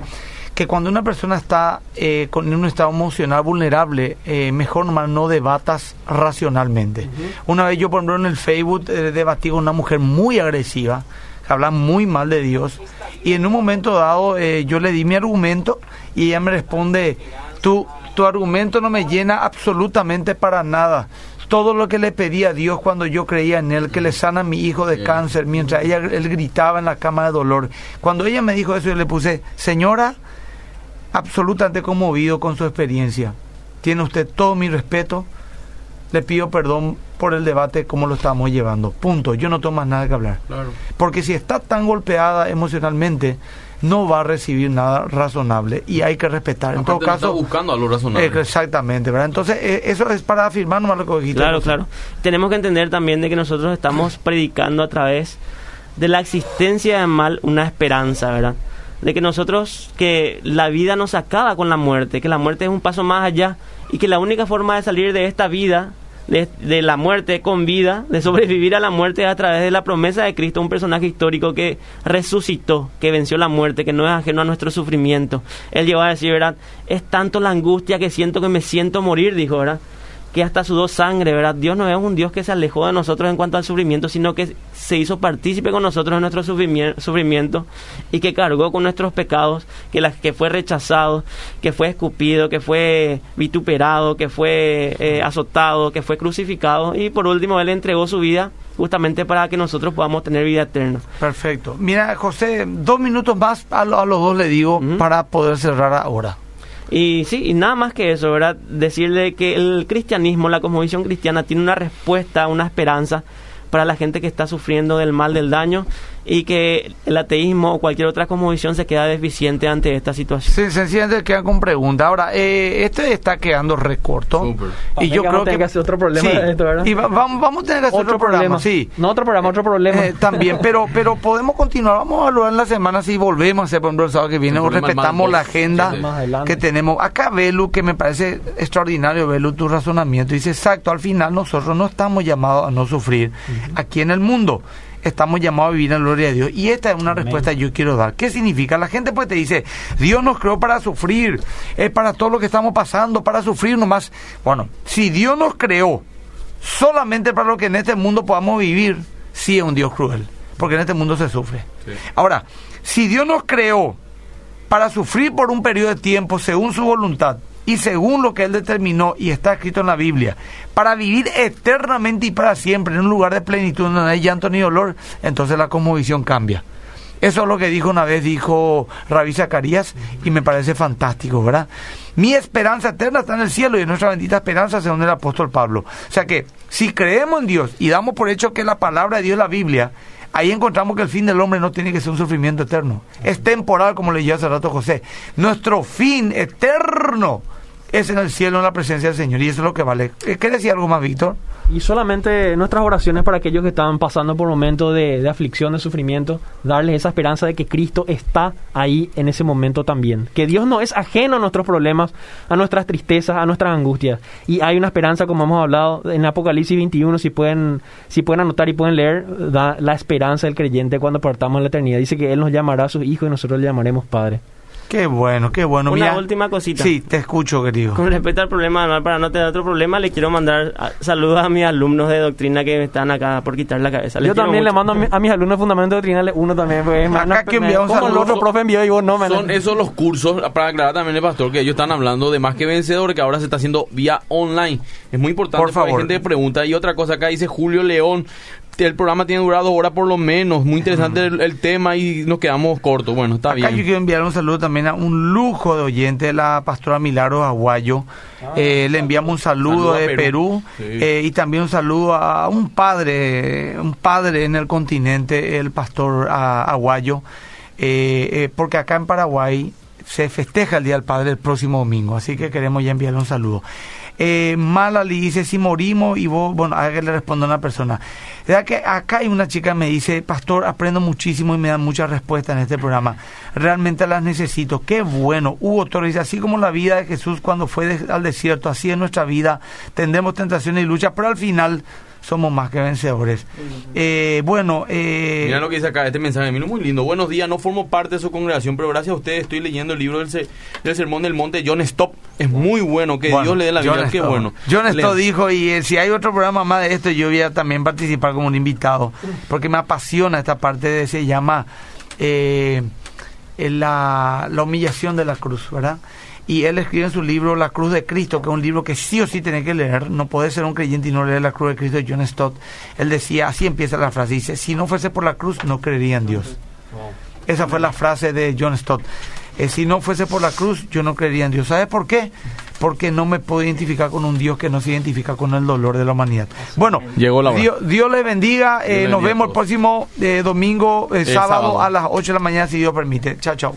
Que cuando una persona está eh, con un estado emocional vulnerable, eh, mejor nomás no debatas racionalmente. Una vez yo, por ejemplo, en el Facebook eh, debatí con una mujer muy agresiva, que habla muy mal de Dios, y en un momento dado eh, yo le di mi argumento y ella me responde, tu, tu argumento no me llena absolutamente para nada todo lo que le pedí a Dios cuando yo creía en Él, que le sana a mi hijo de cáncer, mientras ella, él gritaba en la cama de dolor. Cuando ella me dijo eso, yo le puse, señora, absolutamente conmovido con su experiencia. Tiene usted todo mi respeto. Le pido perdón por el debate como lo estamos llevando. Punto. Yo no tengo más nada que hablar.
Claro.
Porque si está tan golpeada emocionalmente, no va a recibir nada razonable y hay que respetar. en todo caso,
está buscando algo razonable.
eh, exactamente, ¿verdad? Entonces, eh, eso es para afirmar nomás lo que dijiste.
Claro, claro. Tenemos que entender también de que nosotros estamos predicando a través de la existencia del mal una esperanza, ¿verdad? De que nosotros, que la vida no se acaba con la muerte, que la muerte es un paso más allá y que la única forma de salir de esta vida, de, de la muerte con vida, de sobrevivir a la muerte es a través de la promesa de Cristo, un personaje histórico que resucitó, que venció la muerte, que no es ajeno a nuestro sufrimiento. Él llegó a decir, ¿verdad? Es tanto la angustia que siento que me siento morir, dijo, ¿verdad? Que hasta sudó sangre, ¿verdad? Dios no es un Dios que se alejó de nosotros en cuanto al sufrimiento, sino que se hizo partícipe con nosotros en nuestro sufrimi- sufrimiento y que cargó con nuestros pecados, que, la, que fue rechazado, que fue escupido, que fue vituperado, que fue eh, azotado, que fue crucificado y por último Él entregó su vida justamente para que nosotros podamos tener vida eterna.
Perfecto. Mira, José, dos minutos más a, lo- a los dos le digo para poder cerrar ahora.
Y sí, y nada más que eso, ¿verdad? Decirle que el cristianismo, la cosmovisión cristiana, tiene una respuesta, una esperanza para la gente que está sufriendo del mal, del daño, y que el ateísmo o cualquier otra cosmovisión se queda deficiente ante esta situación.
Sí, sencillamente quedan con pregunta. Ahora, eh, este está quedando recorto.
Súper.
Y yo
Vamos a
creo
tener
que,
que hacer otro problema
Sí,
de esto, ¿verdad?
Y va- vamos, vamos a tener que hacer otro, programa, sí.
No otro programa, otro problema.
Eh, también, pero pero podemos continuar. Vamos a evaluar en la semana si volvemos a hacer, por ejemplo, el sábado que viene, o
problema
respetamos la agenda que tenemos. Acá, Belu, que me parece extraordinario, Belu, tu razonamiento. Dice, exacto, al final nosotros no estamos llamados a no sufrir aquí en el mundo. Estamos llamados a vivir en la gloria de Dios. Y esta es una
Amén.
respuesta que yo quiero dar. ¿Qué significa? La gente pues te dice, Dios nos creó para sufrir, es para todo lo que estamos pasando, para sufrir nomás. Bueno, si Dios nos creó solamente para lo que en este mundo podamos vivir, sí es un Dios cruel, porque en este mundo se sufre.
Sí.
Ahora, si Dios nos creó para sufrir por un periodo de tiempo según su voluntad y según lo que Él determinó y está escrito en la Biblia, para vivir eternamente y para siempre en un lugar de plenitud donde no hay llanto ni dolor, entonces la cosmovisión cambia. Eso es lo que dijo una vez, dijo Rabí Zacarías, y me parece fantástico, ¿verdad? Mi esperanza eterna está en el cielo y en nuestra bendita esperanza, según el apóstol Pablo. O sea que, si creemos en Dios y damos por hecho que la palabra de Dios es la Biblia, ahí encontramos que el fin del hombre no tiene que ser un sufrimiento eterno. Es temporal, como leyó hace rato José. Nuestro fin eterno es en el cielo, en la presencia del Señor, y eso es lo que vale. ¿Qué decir algo más, Víctor?
Y solamente nuestras oraciones para aquellos que están pasando por momentos de, de aflicción, de sufrimiento, darles esa esperanza de que Cristo está ahí en ese momento también. Que Dios no es ajeno a nuestros problemas, a nuestras tristezas, a nuestras angustias. Y hay una esperanza, como hemos hablado en Apocalipsis 21, si pueden, si pueden anotar y pueden leer, da la esperanza del creyente cuando partamos a la eternidad. Dice que Él nos llamará a sus hijos y nosotros le llamaremos Padre.
Qué bueno, qué bueno.
Una
Mira,
última cosita.
Sí, te escucho, querido.
Con respecto al problema mal, para no tener otro problema, le quiero mandar a- saludos a mis alumnos de doctrina que me están acá por quitar la cabeza. Les
Yo también le mando a, mi- a mis alumnos de Fundamentos Doctrinales uno también. Pues,
Acá
me-
que enviamos
como el otro profe envió y vos no me
Son esos los cursos, para aclarar también el pastor, que ellos están hablando de más que vencedor, que ahora se está haciendo vía online. Es muy importante
Por favor.
gente que pregunta. Y otra cosa, acá dice Julio León, el programa tiene durado dos horas por lo menos, muy interesante el, el tema y nos quedamos cortos. Bueno, está
Acá yo
bien.
quiero enviar un saludo también a un lujo de oyente, la pastora Milagro Aguayo. Eh, le enviamos un saludo, de
Perú.
Perú,
Sí.
eh, y también un saludo a un padre, un padre en el continente, el pastor ah, Aguayo, eh, eh, porque acá en Paraguay se festeja el Día del Padre el próximo domingo, así que queremos ya enviarle un saludo. Eh, Malali dice, si morimos y vos, bueno, a que le responde a una persona. ¿Verdad que acá hay una chica que me dice, pastor, aprendo muchísimo y me dan muchas respuestas en este programa. Realmente las necesito. Qué bueno. Hugo Torres dice, así como la vida de Jesús cuando fue al desierto, así es nuestra vida. Tendremos tentaciones y luchas, pero al final somos más que vencedores. Eh, bueno, eh,
Mira lo que dice acá, este mensaje de mí, muy lindo. Buenos días, no formo parte de su congregación, pero gracias a ustedes estoy leyendo el libro del, se- del Sermón del Monte, John Stop. Es muy bueno, que
Bueno,
Dios le dé la vida,
John
qué bueno.
John. Stott dijo, y eh, si hay otro programa más de esto, yo voy a también participar como un invitado, porque me apasiona esta parte de, se llama eh, eh, la, la humillación de la cruz, ¿verdad? Y él escribe en su libro La Cruz de Cristo, que es un libro que sí o sí tiene que leer, no puede ser un creyente y no leer La Cruz de Cristo de John Stott. Él decía, así empieza la frase, dice, si no fuese por la cruz, no creería en Dios. Esa fue la frase de John Stott. Eh, si no fuese por la cruz, yo no creería en Dios. ¿Sabes por qué? porque no me puedo identificar con un Dios que no se identifica con el dolor de la humanidad. Bueno,
Llegó la.
Dios, Dios le bendiga. eh, nos
bendiga
vemos el próximo eh, domingo, sábado,
sábado.
a las 8 de la mañana, si Dios permite. Chao, chao.